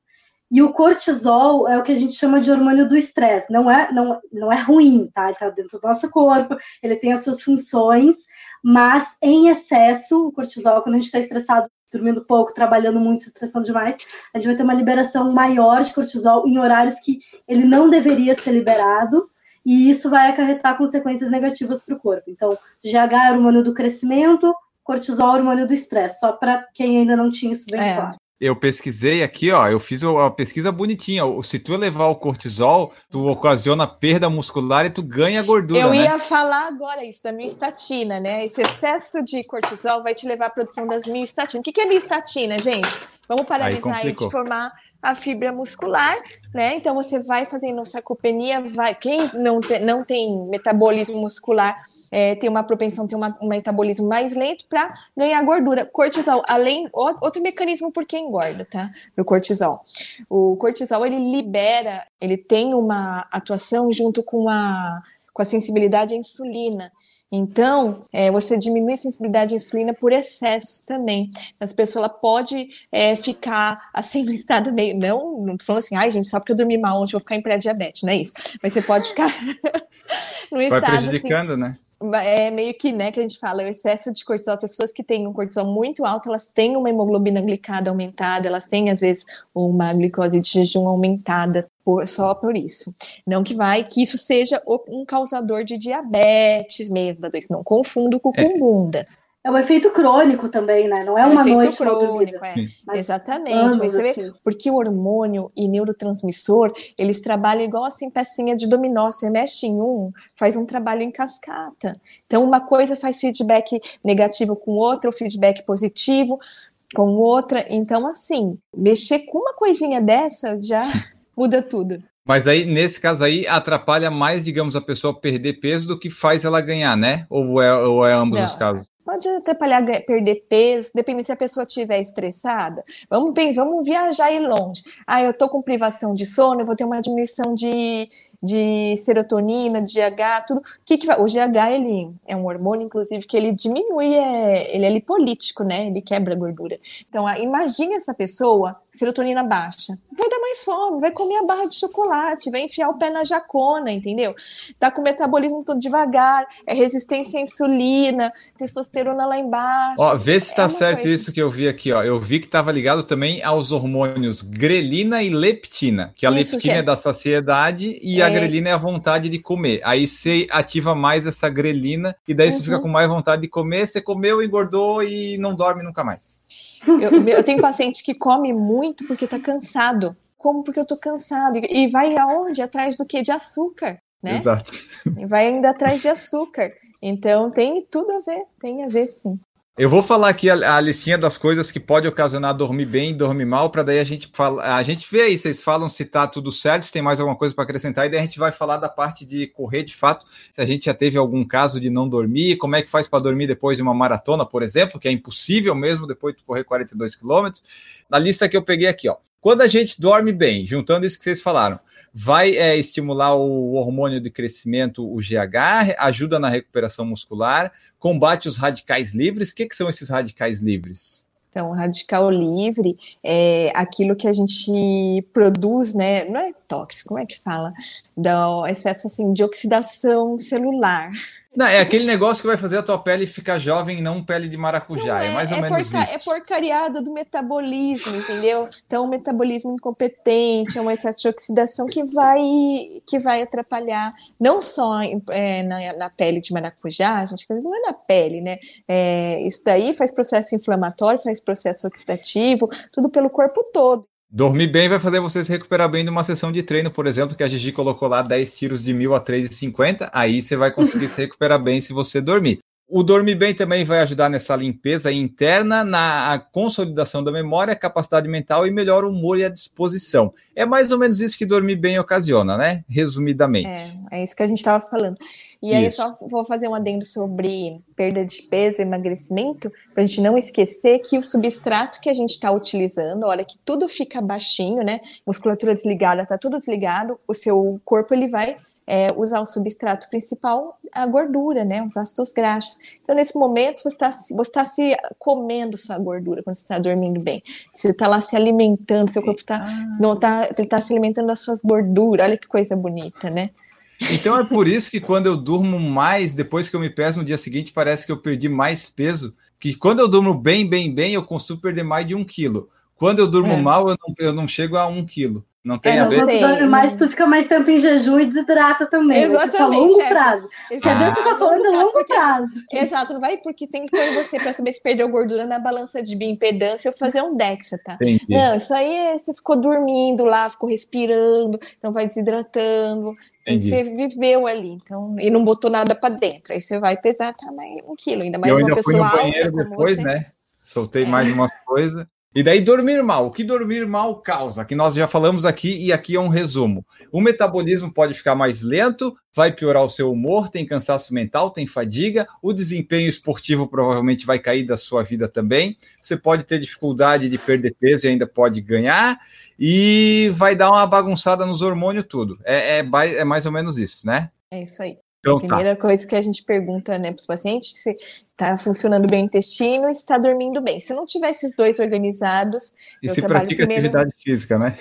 E o cortisol é o que a gente chama de hormônio do estresse. Não é, não, não é ruim, tá? Ele está dentro do nosso corpo, ele tem as suas funções, mas em excesso, o cortisol, quando a gente está estressado, dormindo pouco, trabalhando muito, se estressando demais, a gente vai ter uma liberação maior de cortisol em horários que ele não deveria ser liberado, e isso vai acarretar consequências negativas para o corpo. Então, GH é hormônio do crescimento, cortisol é hormônio do estresse, só para quem ainda não tinha isso bem é. claro eu pesquisei aqui, ó, eu fiz uma pesquisa bonitinha. Se tu elevar o cortisol, tu ocasiona perda muscular e tu ganha gordura. Eu né? ia falar agora isso da miostatina, né? Esse excesso de cortisol vai te levar à produção das miostatinas. O que é miostatina, gente? Vamos paralisar e de formar a fibra muscular, né? Então você vai fazendo sarcopenia, vai. Quem não, te, não tem metabolismo muscular é, tem uma propensão a ter uma, um metabolismo mais lento para ganhar gordura. Cortisol, além outro mecanismo por que engorda, tá? O cortisol. O cortisol ele libera, ele tem uma atuação junto com a com a sensibilidade à insulina. Então, é, você diminui a sensibilidade à insulina por excesso também. As pessoas ela pode é, ficar assim no (laughs) estado meio. Não, não tô falando assim, ai, gente, só porque eu dormi mal ontem eu vou ficar em pré-diabetes, não é isso. Mas você pode ficar (laughs) no estado. Vai prejudicando, assim, né? É meio que, né, que a gente fala, o excesso de cortisol, pessoas que têm um cortisol muito alto, elas têm uma hemoglobina glicada aumentada, elas têm, às vezes, uma glicose de jejum aumentada por, só por isso. Não que vai, que isso seja um causador de diabetes mesmo, não confundo com é. É um efeito crônico também, né? Não é, é uma noite crônico, é. Exatamente. Mas você vê, porque o hormônio e neurotransmissor, eles trabalham igual assim, pecinha de dominó. Você mexe em um, faz um trabalho em cascata. Então, uma coisa faz feedback negativo com outra, o feedback positivo com outra. Então, assim, mexer com uma coisinha dessa já (laughs) muda tudo. Mas aí, nesse caso aí, atrapalha mais, digamos, a pessoa perder peso do que faz ela ganhar, né? Ou é, ou é ambos Não. os casos? Pode atrapalhar perder peso, depende se a pessoa estiver estressada. Vamos, vamos viajar e longe. Ah, eu tô com privação de sono, eu vou ter uma diminuição de, de serotonina, de GH, tudo. O que, que vai? O GH ele é um hormônio, inclusive, que ele diminui, é, ele é lipolítico, né? Ele quebra a gordura. Então, ah, imagine essa pessoa, serotonina baixa, vai dar mais fome, vai comer a barra de chocolate, vai enfiar o pé na jacona, entendeu? Tá com o metabolismo todo devagar, é resistência à insulina, testosterona lá embaixo. Ó, vê se tá é certo coisa. isso que eu vi aqui, ó. Eu vi que tava ligado também aos hormônios grelina e leptina, que a isso leptina que é. é da saciedade e a a grelina é a vontade de comer. Aí você ativa mais essa grelina e daí uhum. você fica uhum. com mais vontade de comer. Você comeu, engordou e não dorme nunca mais. Eu, eu tenho paciente que come muito porque tá cansado. Como porque eu tô cansado. E vai aonde? Atrás do que? De açúcar, né? Exato. E vai ainda atrás de açúcar. Então tem tudo a ver, tem a ver sim. Eu vou falar aqui a, a, listinha das coisas que pode ocasionar dormir bem e dormir mal, para daí a gente fala, a gente vê aí, vocês falam se tá tudo certo, se tem mais alguma coisa para acrescentar, e daí a gente vai falar da parte de correr de fato, se a gente já teve algum caso de não dormir, como é que faz para dormir depois de uma maratona, por exemplo, que é impossível mesmo depois de correr 42 quilômetros. Na lista que eu peguei aqui, ó. Quando a gente dorme bem, juntando isso que vocês falaram, vai é, estimular o hormônio de crescimento, o GH, ajuda na recuperação muscular, combate os radicais livres. O que, que são esses radicais livres? Então, radical livre é aquilo que a gente produz, né? Não é tóxico, como é que fala? Do excesso assim, de oxidação celular. Não, é aquele negócio que vai fazer a tua pele ficar jovem e não pele de maracujá. É, é, mais ou é menos porca, isso. É porcariada do metabolismo, entendeu? Então, o metabolismo incompetente, é um excesso de oxidação que vai, que vai atrapalhar, não só é, na, na, pele de maracujá, gente, às vezes não é na pele, né? É, isso daí faz processo inflamatório, faz processo oxidativo, tudo pelo corpo todo. Dormir bem vai fazer você se recuperar bem de uma sessão de treino, por exemplo, que a Gigi colocou lá 10 tiros de mil a 3,50. Aí você vai conseguir se recuperar bem se você dormir. O dormir bem também vai ajudar nessa limpeza interna, na consolidação da memória, capacidade mental e melhor humor e a disposição. É mais ou menos isso que dormir bem ocasiona, né? Resumidamente. É, é isso que a gente estava falando. E aí, isso. só vou fazer um adendo sobre perda de peso emagrecimento, para a gente não esquecer que o substrato que a gente está utilizando, a hora que tudo fica baixinho, né? Musculatura desligada, tá tudo desligado, o seu corpo ele vai é, usar o substrato principal, a gordura, né, os ácidos graxos. Então, nesse momento, você está você tá se comendo sua gordura quando você está dormindo bem. Você está lá se alimentando, seu corpo está não tá, ele tá se alimentando das suas gorduras. Olha que coisa bonita, né? Então é por isso que quando eu durmo mais, depois que eu me peso no dia seguinte, parece que eu perdi mais peso. Que quando eu durmo bem, bem, bem, eu consigo perder mais de um quilo. Quando eu durmo é. mal, eu não, eu não chego a um quilo. Não tem é, a ver. Tu dorme mais, tu fica mais tempo em jejum e desidrata também. Exatamente. Isso é longo é. prazo. Quer dizer, você tá falando longo, longo porque, prazo. Exato, não vai porque tem que pôr você para saber se perdeu gordura na balança de bioimpedância ou fazer um DEXA, tá? Entendi. Não, isso aí é, você ficou dormindo lá, ficou respirando, então vai desidratando. Entendi. Você viveu ali, então, e não botou nada para dentro. Aí você vai pesar tá, mais um quilo, ainda mais eu uma ainda pessoa fui no banheiro depois, você. né? Soltei é. mais umas coisas. E daí dormir mal. O que dormir mal causa? Que nós já falamos aqui e aqui é um resumo. O metabolismo pode ficar mais lento, vai piorar o seu humor, tem cansaço mental, tem fadiga, o desempenho esportivo provavelmente vai cair da sua vida também. Você pode ter dificuldade de perder peso e ainda pode ganhar, e vai dar uma bagunçada nos hormônios tudo. É, é, é mais ou menos isso, né? É isso aí. Então, a tá. primeira tá. coisa que a gente pergunta né, para os pacientes se está funcionando bem o intestino e está dormindo bem. Se não tiver esses dois organizados. E se pratica primeiro... atividade física, né?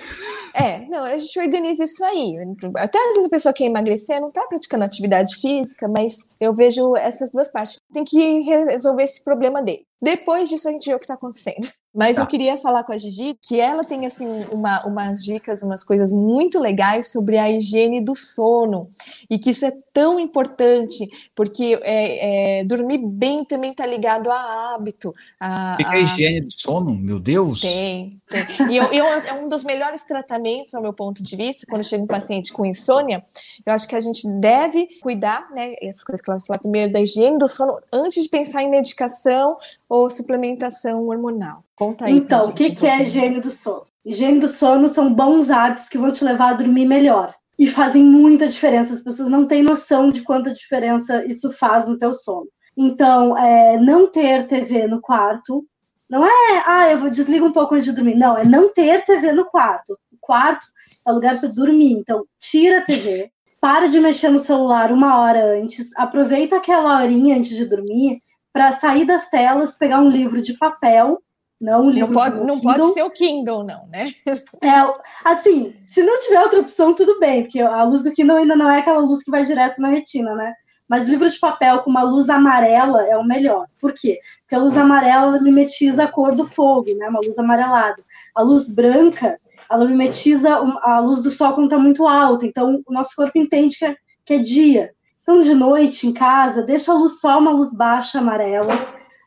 É, não, a gente organiza isso aí. Até às vezes a pessoa quer emagrecer não está praticando atividade física, mas eu vejo essas duas partes. Tem que resolver esse problema dele. Depois disso a gente vê o que está acontecendo. Mas tá. eu queria falar com a Gigi que ela tem assim uma, umas dicas, umas coisas muito legais sobre a higiene do sono e que isso é tão importante porque é, é, dormir bem também está ligado a hábito. A, a... a higiene do sono, meu Deus. Tem, tem. E eu, eu, é um dos melhores tratamentos, ao meu ponto de vista, quando chega um paciente com insônia. Eu acho que a gente deve cuidar, né? Essas coisas que ela falou primeiro da higiene do sono antes de pensar em medicação ou suplementação hormonal. Conta aí. Então, o que, que é higiene do sono? Higiene do sono são bons hábitos que vão te levar a dormir melhor. E fazem muita diferença. As pessoas não têm noção de quanta diferença isso faz no teu sono. Então, é, não ter TV no quarto. Não é, ah, eu vou desligar um pouco antes de dormir. Não, é não ter TV no quarto. Quarto é o lugar para dormir. Então, tira a TV, para de mexer no celular uma hora antes, aproveita aquela horinha antes de dormir para sair das telas, pegar um livro de papel, não um livro não pode, não pode ser o Kindle, não, né? (laughs) É, assim, se não tiver outra opção, tudo bem, porque a luz do Kindle ainda não é aquela luz que vai direto na retina, né? Mas livro de papel com uma luz amarela é o melhor. Por quê? Porque a luz amarela mimetiza a cor do fogo, né? Uma luz amarelada. A luz branca, ela mimetiza a luz do sol quando está muito alta. Então, o nosso corpo entende que é, que é dia. Então, de noite, em casa, deixa a luz só uma luz baixa, amarela,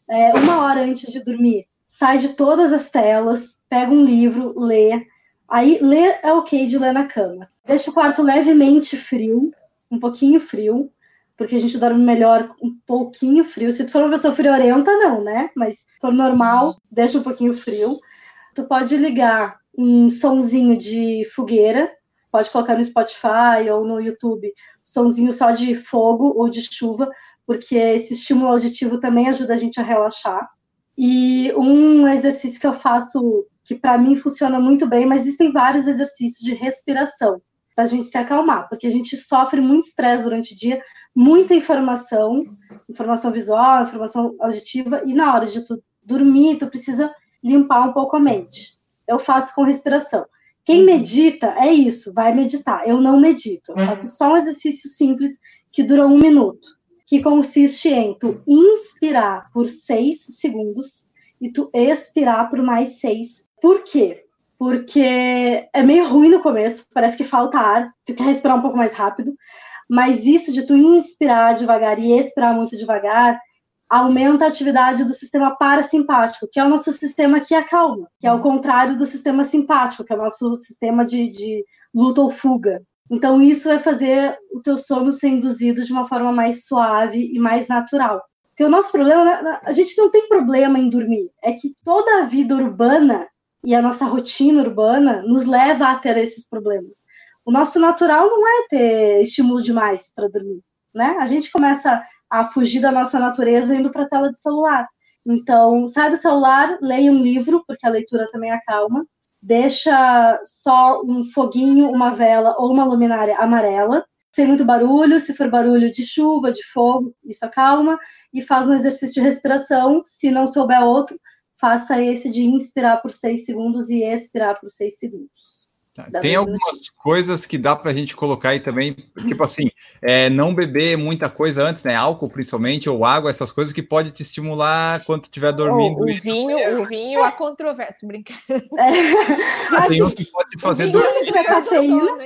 é, uma hora antes de dormir. Sai de todas as telas, pega um livro, lê. Aí, ler é ok de ler na cama. Deixa o quarto levemente frio, um pouquinho frio, porque a gente dorme melhor um pouquinho frio. Se tu for uma pessoa friorenta, não, né? Mas se for normal, deixa um pouquinho frio. Tu pode ligar um sonzinho de fogueira, pode colocar no Spotify ou no YouTube, sonzinho só de fogo ou de chuva, porque esse estímulo auditivo também ajuda a gente a relaxar. E um exercício que eu faço, que para mim funciona muito bem, mas existem vários exercícios de respiração para a gente se acalmar, porque a gente sofre muito estresse durante o dia, muita informação, informação visual, informação auditiva, e na hora de tu dormir, tu precisa limpar um pouco a mente. Eu faço com respiração. Quem uhum. medita é isso, vai meditar. Eu não medito, eu faço só um exercício simples que dura um minuto, que consiste em tu inspirar por seis segundos e tu expirar por mais seis. Por quê? Porque é meio ruim no começo, parece que falta ar, tu quer respirar um pouco mais rápido, mas isso de tu inspirar devagar e expirar muito devagar aumenta a atividade do sistema parasimpático, que é o nosso sistema que acalma, que é o contrário do sistema simpático, que é o nosso sistema de, de luta ou fuga. Então, isso vai fazer o teu sono ser induzido de uma forma mais suave e mais natural. Porque o nosso problema, né, a gente não tem problema em dormir, é que toda a vida urbana e a nossa rotina urbana nos leva a ter esses problemas. O nosso natural não é ter estímulo demais para dormir, né? A gente começa a fugir da nossa natureza indo para a tela de celular. Então, sai do celular, leia um livro, porque a leitura também acalma deixa só um foguinho, uma vela ou uma luminária amarela, sem muito barulho, se for barulho de chuva, de fogo, isso acalma, e faz um exercício de respiração, se não souber outro, faça esse de inspirar por seis segundos e expirar por seis segundos. Tá, tem algumas coisas que dá para a gente colocar aí também, tipo assim, é, não beber muita coisa antes, né? Álcool principalmente, ou água, essas coisas que pode te estimular quando estiver dormindo. Oh, o vinho, o vinho, a controvérsia, brincadeira. É. Ah, tem outro que pode fazer dormir. Tudo que tiver cafeína,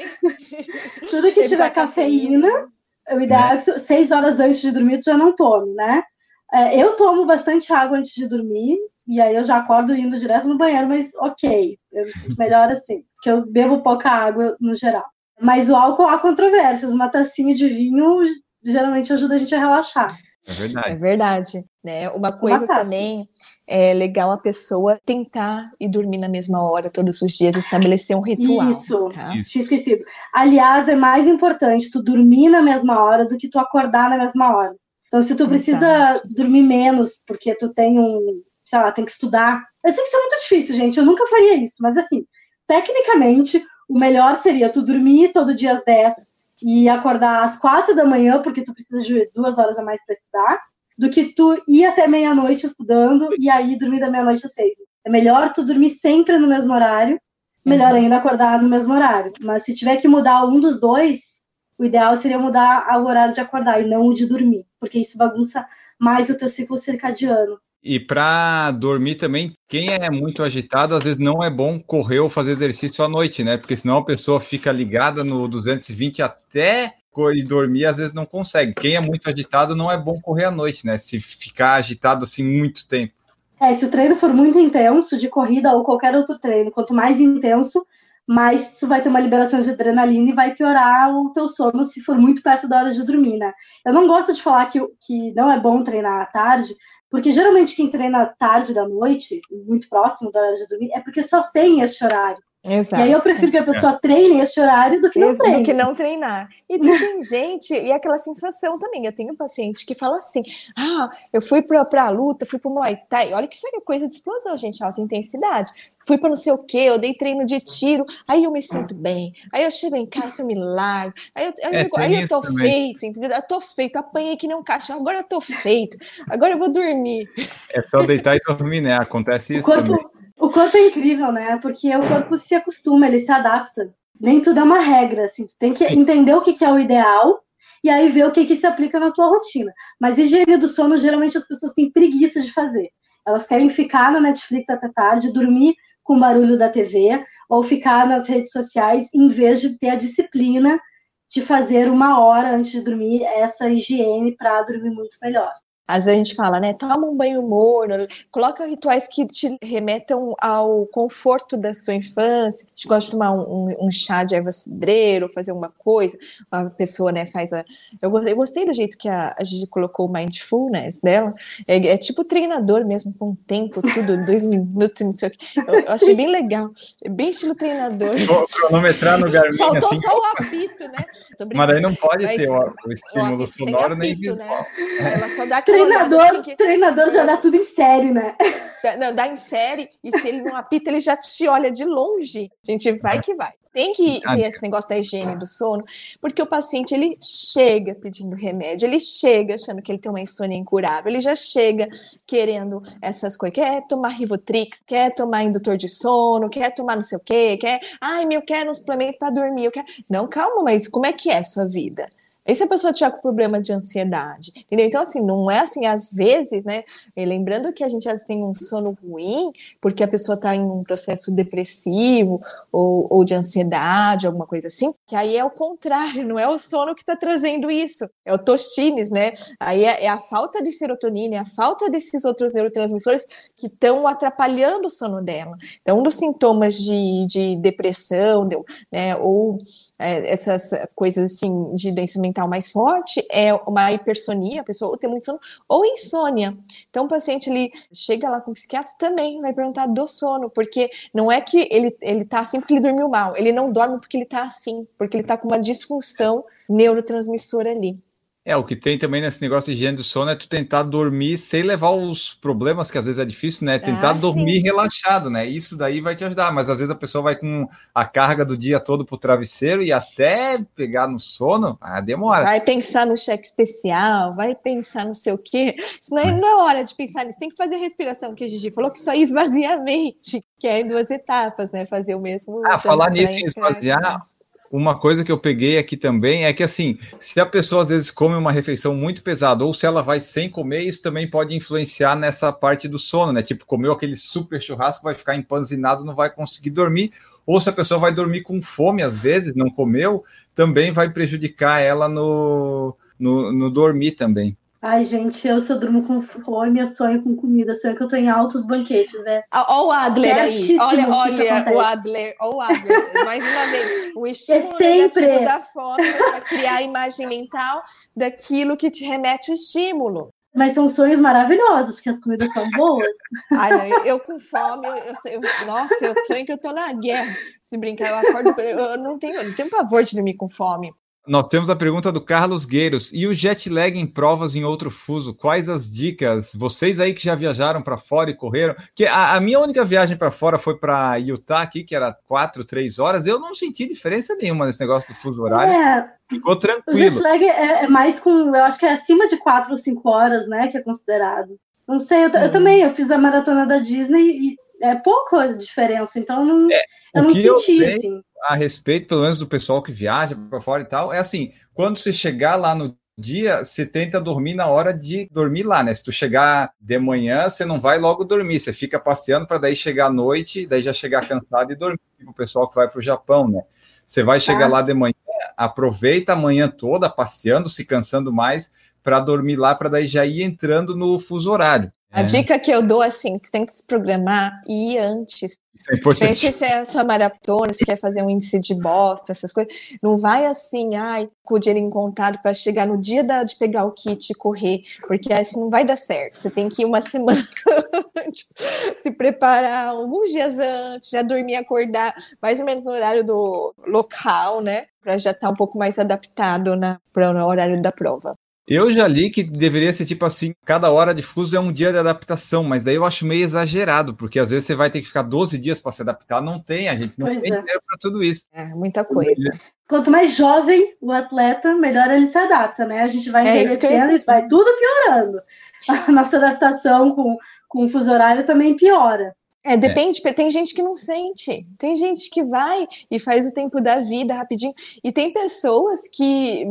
tudo que tiver cafeína, o ideal é. é que seis horas antes de dormir tu já não tome, né? É, eu tomo bastante água antes de dormir, e aí eu já acordo indo direto no banheiro, mas ok, eu me sinto melhor assim, porque eu bebo pouca água no geral. Mas o álcool há controvérsias, uma tacinha de vinho geralmente ajuda a gente a relaxar. É verdade. É verdade. Né? Uma coisa uma também é legal a pessoa tentar ir dormir na mesma hora todos os dias, estabelecer um ritual. Isso, tá? Isso. tinha esquecido. Aliás, é mais importante tu dormir na mesma hora do que tu acordar na mesma hora. Então, se tu precisa Exato. dormir menos porque tu tem um, sei lá, tem que estudar. Eu sei que isso é muito difícil, gente. Eu nunca faria isso, mas assim, tecnicamente, o melhor seria tu dormir todo dia às 10 e acordar às 4 da manhã, porque tu precisa de duas horas a mais para estudar, do que tu ir até meia-noite estudando e aí dormir da meia-noite às 6. É melhor tu dormir sempre no mesmo horário, melhor uhum. ainda acordar no mesmo horário. Mas se tiver que mudar um dos dois, o ideal seria mudar o horário de acordar e não o de dormir, porque isso bagunça mais o teu ciclo circadiano. E para dormir também, quem é muito agitado, às vezes não é bom correr ou fazer exercício à noite, né? Porque senão a pessoa fica ligada no 220 até e dormir, às vezes não consegue. Quem é muito agitado, não é bom correr à noite, né? Se ficar agitado assim muito tempo. É, se o treino for muito intenso, de corrida ou qualquer outro treino, quanto mais intenso, mais tu vai ter uma liberação de adrenalina e vai piorar o teu sono se for muito perto da hora de dormir, né? Eu não gosto de falar que, que não é bom treinar à tarde, porque geralmente quem treina tarde da noite, muito próximo da hora de dormir, é porque só tem esse horário. Exato. E aí eu prefiro que a pessoa é. treine este horário do que não treine. Do que não treinar. E tem (laughs) gente, e aquela sensação também. Eu tenho um paciente que fala assim: ah, eu fui para a luta, fui para o Muay Thai. Olha que isso é coisa de explosão, gente, alta intensidade. Fui para não sei o quê, eu dei treino de tiro, aí eu me sinto bem. Aí eu chego em casa, eu me largo. Aí eu, aí, é, eu, aí eu tô também. feito, entendeu? Eu tô feito, apanhei que nem um cachorro, agora eu tô feito, agora eu vou dormir. É só deitar e dormir, né? Acontece isso. O corpo, também o corpo é incrível, né? Porque o corpo se acostuma, ele se adapta. Nem tudo é uma regra, assim. Tu tem que entender o que é o ideal e aí ver o que, que se aplica na tua rotina. Mas higiene do sono, geralmente as pessoas têm preguiça de fazer. Elas querem ficar no Netflix até tarde, dormir com o barulho da TV, ou ficar nas redes sociais, em vez de ter a disciplina de fazer uma hora antes de dormir essa higiene para dormir muito melhor. Às vezes a gente fala, né? Toma um banho morno, coloca rituais que te remetam ao conforto da sua infância. A gente gosta de tomar um, um, um chá de erva cidreiro, fazer uma coisa. A pessoa, né, faz a. Eu gostei, eu gostei do jeito que a, a Gigi colocou o mindfulness dela. É, é, tipo treinador mesmo, com tempo, tudo, (laughs) dois minutos, não sei o que. Eu, eu, achei bem legal. É bem estilo treinador. Vou cronometrar no Garmin. Faltou assim, só o apito, né? Mas aí não pode Mas, ter o, o estímulo o sonoro nem visual. Né? Ela só dá treinador, que... treinador já dá tudo em série, né? Não, dá em série, e se ele não apita, ele já te olha de longe. A gente vai que vai. Tem que ver esse negócio da higiene do sono, porque o paciente ele chega pedindo remédio, ele chega achando que ele tem uma insônia incurável, ele já chega querendo essas coisas, quer tomar Rivotrix, quer tomar indutor de sono, quer tomar não sei o quê, quer, ai, meu, quero um suplemento para dormir, eu quero. Não, calma, mas como é que é a sua vida? E se a pessoa tiver com problema de ansiedade, entendeu? Então, assim, não é assim, às vezes, né? lembrando que a gente às vezes tem um sono ruim, porque a pessoa está em um processo depressivo ou, ou de ansiedade, alguma coisa assim, que aí é o contrário, não é o sono que está trazendo isso, é o tostines, né? Aí é, é, a falta de serotonina, é a falta desses outros neurotransmissores que estão atrapalhando o sono dela. Então, um dos sintomas de, de depressão, né, ou essas coisas assim de doença mental mais forte é uma hipersonia, a pessoa ou tem muito sono, ou insônia. Então o paciente ele chega lá com o psiquiatra também vai perguntar do sono, porque não é que ele ele tá assim porque ele dormiu mal, ele não dorme porque ele tá assim, porque ele tá com uma disfunção neurotransmissora ali. É, o que tem também nesse negócio de higiene do sono é tu tentar dormir sem levar os problemas, que às vezes é difícil, né? Tentar ah, dormir relaxado, né? Isso daí vai te ajudar, mas às vezes a pessoa vai com a carga do dia todo pro travesseiro e até pegar no sono, ah, demora. Vai pensar no cheque especial, vai pensar não sei o quê. Isso não é, não é hora de pensar nisso, tem que fazer respiração, que a Gigi falou que só esvazia a mente, que é em duas etapas, né? Fazer o mesmo. Ah, falar nisso esvaziar uma coisa que eu peguei aqui também é que, assim, se a pessoa às vezes come uma refeição muito pesada ou se ela vai sem comer, isso também pode influenciar nessa parte do sono, né? Tipo, comeu aquele super churrasco, vai ficar empanzinado, não vai conseguir dormir. Ou se a pessoa vai dormir com fome, às vezes, não comeu, também vai prejudicar ela no, no, no dormir também. Ai, gente, eu se eu durmo com fome, eu sonho com comida, eu sonho que eu tô em altos banquetes, né? Olha o Adler aí, olha, olha o Adler, olha o Adler, mais uma vez, o estímulo é sempre... da fome para criar a imagem mental daquilo que te remete o estímulo. Mas são sonhos maravilhosos, porque as comidas são boas. Ai, não, eu, eu, com fome, eu, eu, nossa, eu sonho que eu tô na guerra. Se brincar, eu acordo, eu, eu não tenho, eu não tenho pavor de dormir com fome. Nós temos a pergunta do Carlos Gueiros. E o jet lag em provas em outro fuso? Quais as dicas? Vocês aí que já viajaram para fora e correram. Que a, a minha única viagem para fora foi para Utah aqui, que era quatro, três horas. Eu não senti diferença nenhuma nesse negócio do fuso horário. É, Ficou tranquilo. O jet lag é, é, mais com, eu acho que é acima de quatro ou cinco horas, né, que é considerado. Não sei, eu, eu também, eu fiz a maratona da Disney e é pouca diferença, então não, é, eu não senti. Eu assim a respeito, pelo menos do pessoal que viaja para fora e tal, é assim, quando você chegar lá no dia, você tenta dormir na hora de dormir lá, né? Se tu chegar de manhã, você não vai logo dormir, você fica passeando para daí chegar à noite, daí já chegar cansado e dormir. O pessoal que vai para o Japão, né? Você vai chegar ah. lá de manhã, aproveita a manhã toda passeando, se cansando mais, para dormir lá, para daí já ir entrando no fuso horário. A é. dica que eu dou assim, você tem que se programar e ir antes. Isso é importante. se é a sua maratona, se quer fazer um índice de bosta, essas coisas, não vai assim, ai, com o dinheiro contado para chegar no dia da, de pegar o kit e correr, porque assim não vai dar certo. Você tem que ir uma (laughs) semana antes, se preparar alguns dias antes, já dormir, acordar mais ou menos no horário do local, né? Para já estar tá um pouco mais adaptado para o horário da prova. Eu já li que deveria ser tipo assim, cada hora de fuso é um dia de adaptação, mas daí eu acho meio exagerado, porque às vezes você vai ter que ficar 12 dias para se adaptar, não tem, a gente não pois tem é. dinheiro para tudo isso. É, muita coisa. Quanto mais jovem o atleta, melhor ele se adapta, né? A gente vai é envelhecendo e vai tudo piorando. (laughs) A nossa adaptação com, com o fuso horário também piora. É, depende, é. tem gente que não sente, tem gente que vai e faz o tempo da vida rapidinho, e tem pessoas que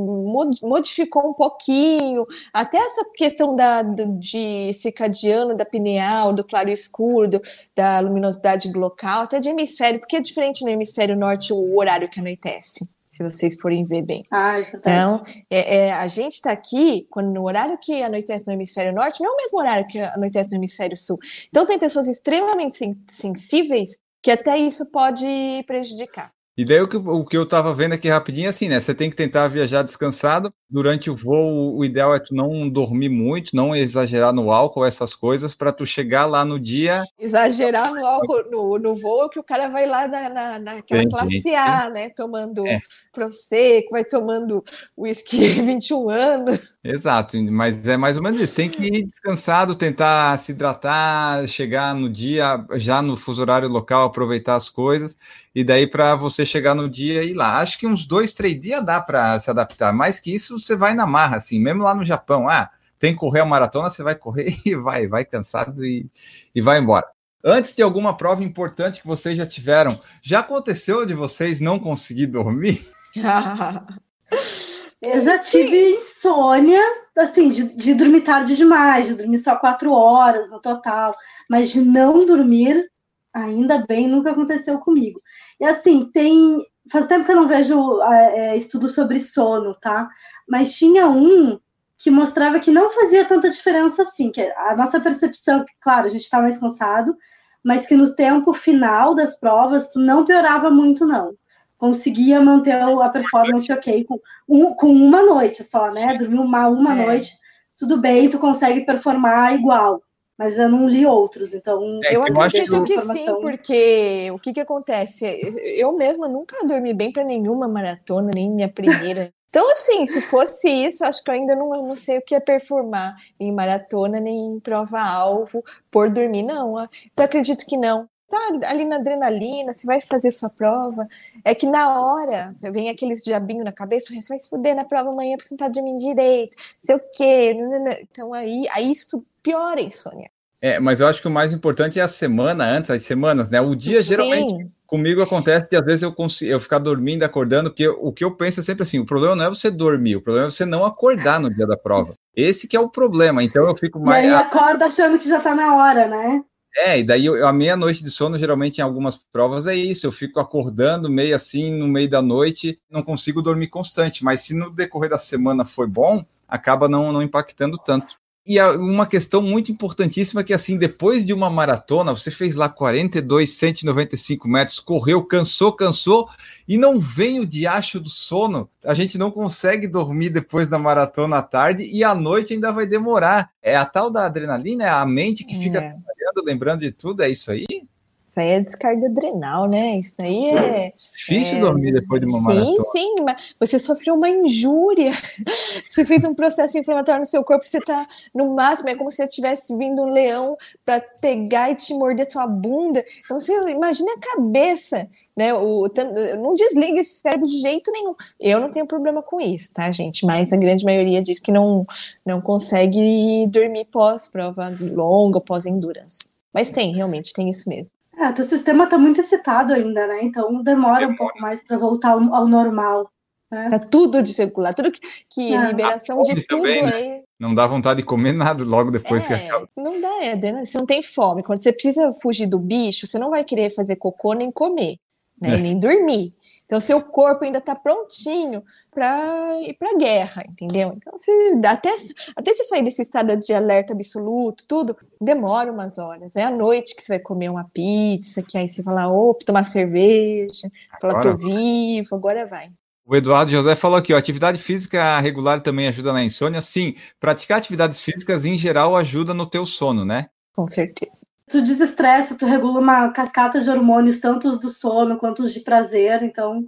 modificou um pouquinho, até essa questão da, de circadiano, da pineal, do claro e escuro, do, da luminosidade do local, até de hemisfério, porque é diferente no hemisfério norte o horário que anoitece se vocês forem ver bem. Ah, é então, é, é, a gente está aqui, quando no horário que anoitece no hemisfério norte, não é o mesmo horário que anoitece no hemisfério sul. Então, tem pessoas extremamente sensíveis que até isso pode prejudicar. E daí o que, o que eu tava vendo aqui rapidinho, assim, né? Você tem que tentar viajar descansado. Durante o voo, o ideal é tu não dormir muito, não exagerar no álcool, essas coisas, para tu chegar lá no dia. Exagerar no álcool no, no voo, que o cara vai lá na, na, naquela tem, classe A, né? Tomando é. Prosecco, vai tomando whisky (laughs) 21 anos. Exato, mas é mais ou menos isso. Tem que ir descansado, tentar se hidratar, chegar no dia já no fuso horário local, aproveitar as coisas e daí para você chegar no dia e ir lá. Acho que uns dois, três dias dá para se adaptar. Mais que isso, você vai na marra, assim, mesmo lá no Japão. Ah, tem que correr a maratona, você vai correr (laughs) e vai, vai cansado e, e vai embora. Antes de alguma prova importante que vocês já tiveram, já aconteceu de vocês não conseguir dormir? (laughs) Eu já tive insônia, assim, de, de dormir tarde demais, de dormir só quatro horas no total, mas de não dormir, ainda bem, nunca aconteceu comigo. E assim, tem. Faz tempo que eu não vejo é, estudo sobre sono, tá? Mas tinha um que mostrava que não fazia tanta diferença assim, que a nossa percepção, claro, a gente está mais cansado, mas que no tempo final das provas tu não piorava muito, não. Conseguia manter a performance ok com, um, com uma noite só, né? Dormiu uma, uma é. noite, tudo bem, tu consegue performar igual. Mas eu não li outros, então. É, eu, eu acredito que sim, porque o que, que acontece? Eu mesma nunca dormi bem para nenhuma maratona, nem minha primeira. (laughs) Então, assim, se fosse isso, acho que eu ainda não, não sei o que é performar em maratona nem em prova-alvo por dormir, não. Eu acredito que não. Tá ali na adrenalina, você vai fazer sua prova. É que na hora vem aqueles diabinho na cabeça, você vai se fuder na prova amanhã pra sentar de mim direito, sei o quê. Então aí, aí isso piora a insônia. É, mas eu acho que o mais importante é a semana antes, as semanas, né? O dia geralmente. Sim comigo acontece que às vezes eu consigo eu ficar dormindo, acordando, porque o que eu penso é sempre assim, o problema não é você dormir, o problema é você não acordar no dia da prova. Esse que é o problema, então eu fico mais... E aí acorda achando que já tá na hora, né? É, e daí eu, a meia-noite de sono, geralmente em algumas provas é isso, eu fico acordando meio assim, no meio da noite, não consigo dormir constante, mas se no decorrer da semana foi bom, acaba não, não impactando tanto. E uma questão muito importantíssima é que, assim, depois de uma maratona, você fez lá 42, 195 metros, correu, cansou, cansou, e não vem o diacho do sono. A gente não consegue dormir depois da maratona à tarde e à noite ainda vai demorar. É a tal da adrenalina, é a mente que fica é. Lembrando de tudo, é isso aí? Isso aí é descarga adrenal, né? Isso aí é. Difícil é, dormir depois de uma sim, maratona. Sim, sim, mas você sofreu uma injúria. (laughs) Você fez um processo inflamatório no seu corpo, você está no máximo, é como se tivesse vindo um leão para pegar e te morder sua bunda. Então você imagina a cabeça, né? O, não desliga esse cérebro de jeito nenhum. Eu não tenho problema com isso, tá, gente? Mas a grande maioria diz que não, não consegue dormir pós-prova longa, pós-endurance. Mas tem, realmente, tem isso mesmo. É, teu sistema está muito excitado ainda, né? Então demora, demora. um pouco mais para voltar ao, ao normal. Né? Tá tudo desregulado, tudo que, que é. liberação de tudo também, né? aí. Não dá vontade de comer nada logo depois é, que acaba. Não dá, é, você não tem fome. Quando você precisa fugir do bicho, você não vai querer fazer cocô nem comer, né? É. Nem dormir. Então, seu corpo ainda está prontinho para ir para a guerra, entendeu? Então, se, até, até você sair desse estado de alerta absoluto, tudo, demora umas horas. É à noite que você vai comer uma pizza, que aí você lá, opa, tomar cerveja, falar, tô vivo, agora vai. O Eduardo José falou aqui, ó, atividade física regular também ajuda na insônia? Sim, praticar atividades físicas em geral ajuda no teu sono, né? Com certeza tu desestressa, tu regula uma cascata de hormônios, tanto os do sono quanto os de prazer. Então,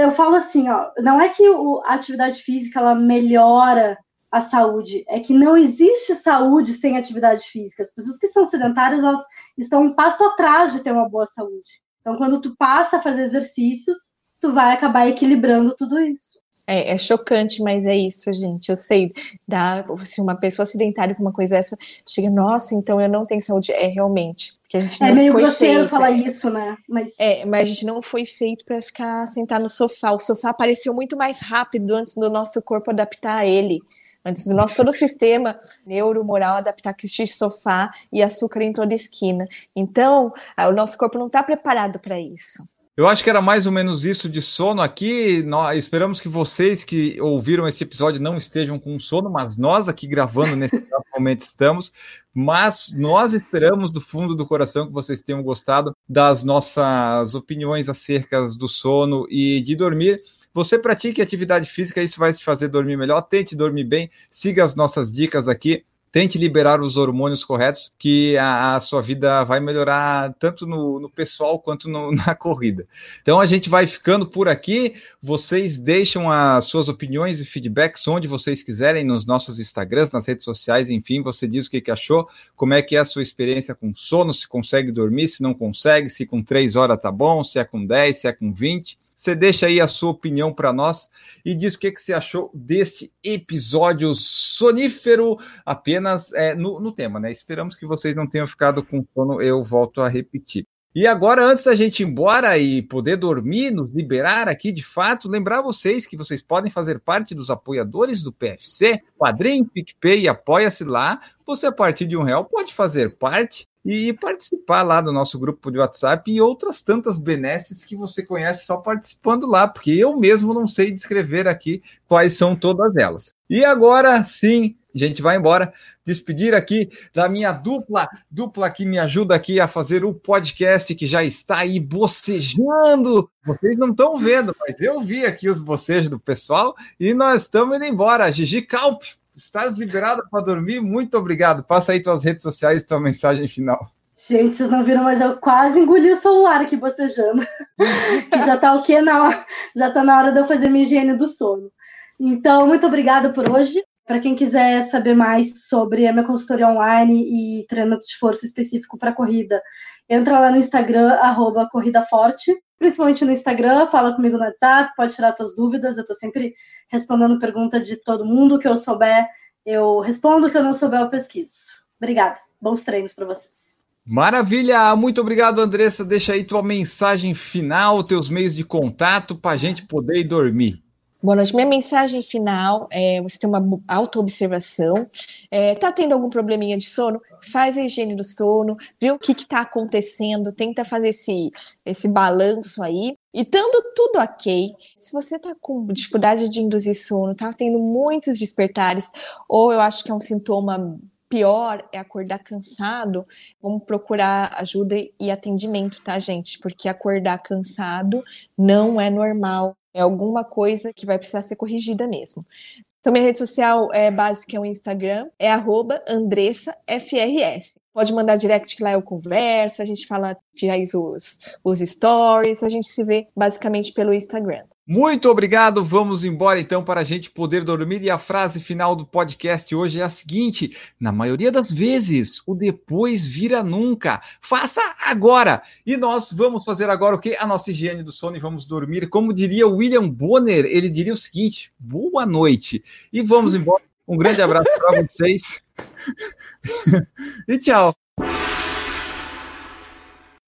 eu falo assim, ó, não é que a atividade física ela melhora a saúde, é que não existe saúde sem atividade física. As pessoas que são sedentárias, elas estão um passo atrás de ter uma boa saúde. Então, quando tu passa a fazer exercícios, tu vai acabar equilibrando tudo isso. É, é, chocante, mas é isso, gente. Eu sei, dá, se uma pessoa sedentária com uma coisa dessa chega, nossa, então eu não tenho saúde. É realmente. é meio grosseiro falar isso, né? Mas... É, mas a gente não foi feito para ficar sentado no sofá. O sofá apareceu muito mais rápido antes do nosso corpo adaptar a ele. Antes do nosso todo o sistema neuromoral adaptar que existe sofá e açúcar em toda esquina. Então, o nosso corpo não está preparado para isso. Eu acho que era mais ou menos isso de sono aqui. Nós esperamos que vocês que ouviram esse episódio não estejam com sono, mas nós aqui gravando nesse (laughs) momento estamos. Mas nós esperamos do fundo do coração que vocês tenham gostado das nossas opiniões acerca do sono e de dormir. Você pratique atividade física, isso vai te fazer dormir melhor. Tente dormir bem, siga as nossas dicas aqui tente liberar os hormônios corretos, que a, a sua vida vai melhorar tanto no, no pessoal quanto no, (laughs) na corrida. Então a gente vai ficando por aqui. Vocês deixam as suas opiniões e feedbacks onde vocês quiserem, nos nossos Instagrams, nas redes sociais, enfim, você diz o que, que achou, como é que é a sua experiência com sono, se consegue dormir, se não consegue, se com três horas tá bom, se é com 10, se é com 20. Você deixa aí a sua opinião para nós e diz o que, que você achou deste episódio sonífero, apenas é, no, no tema, né? Esperamos que vocês não tenham ficado com sono, eu volto a repetir. E agora, antes da gente ir embora e poder dormir, nos liberar aqui de fato, lembrar vocês que vocês podem fazer parte dos apoiadores do PFC, Padrim, PicPay e apoia-se lá. Você, a partir de um real, pode fazer parte e participar lá do nosso grupo de WhatsApp e outras tantas benesses que você conhece só participando lá, porque eu mesmo não sei descrever aqui quais são todas elas. E agora sim, a gente vai embora, despedir aqui da minha dupla, dupla que me ajuda aqui a fazer o podcast que já está aí bocejando. Vocês não estão vendo, mas eu vi aqui os bocejos do pessoal e nós estamos indo embora. Gigi Calp, estás liberada para dormir? Muito obrigado. Passa aí tuas redes sociais e tua mensagem final. Gente, vocês não viram, mas eu quase engoli o celular aqui bocejando. (laughs) que já tá o quê? Na hora, já tá na hora de eu fazer minha higiene do sono. Então, muito obrigada por hoje. Para quem quiser saber mais sobre a minha consultoria online e treinamento de força específico para corrida, entra lá no Instagram, arroba Corrida Forte, principalmente no Instagram, fala comigo no WhatsApp, pode tirar suas dúvidas, eu estou sempre respondendo pergunta de todo mundo, que eu souber, eu respondo, que eu não souber, eu pesquiso. Obrigada, bons treinos para vocês. Maravilha, muito obrigado, Andressa. Deixa aí tua mensagem final, teus meios de contato para a gente poder ir dormir. Boa noite. Minha mensagem final é você ter uma autoobservação. É, tá tendo algum probleminha de sono? Faz a higiene do sono, vê o que está acontecendo, tenta fazer esse, esse balanço aí. E estando tudo ok, se você tá com dificuldade de induzir sono, tá tendo muitos despertares, ou eu acho que é um sintoma pior é acordar cansado, vamos procurar ajuda e atendimento, tá, gente? Porque acordar cansado não é normal é alguma coisa que vai precisar ser corrigida mesmo. Então, minha rede social é básica, é o Instagram, é AndressaFRS. Pode mandar direct que lá eu converso, a gente fala, faz os, os stories, a gente se vê basicamente pelo Instagram. Muito obrigado. Vamos embora então para a gente poder dormir. E a frase final do podcast hoje é a seguinte: na maioria das vezes, o depois vira nunca. Faça agora. E nós vamos fazer agora o que? A nossa higiene do sono e vamos dormir. Como diria William Bonner, ele diria o seguinte: boa noite. E vamos embora. Um grande abraço para vocês. (laughs) e tchau.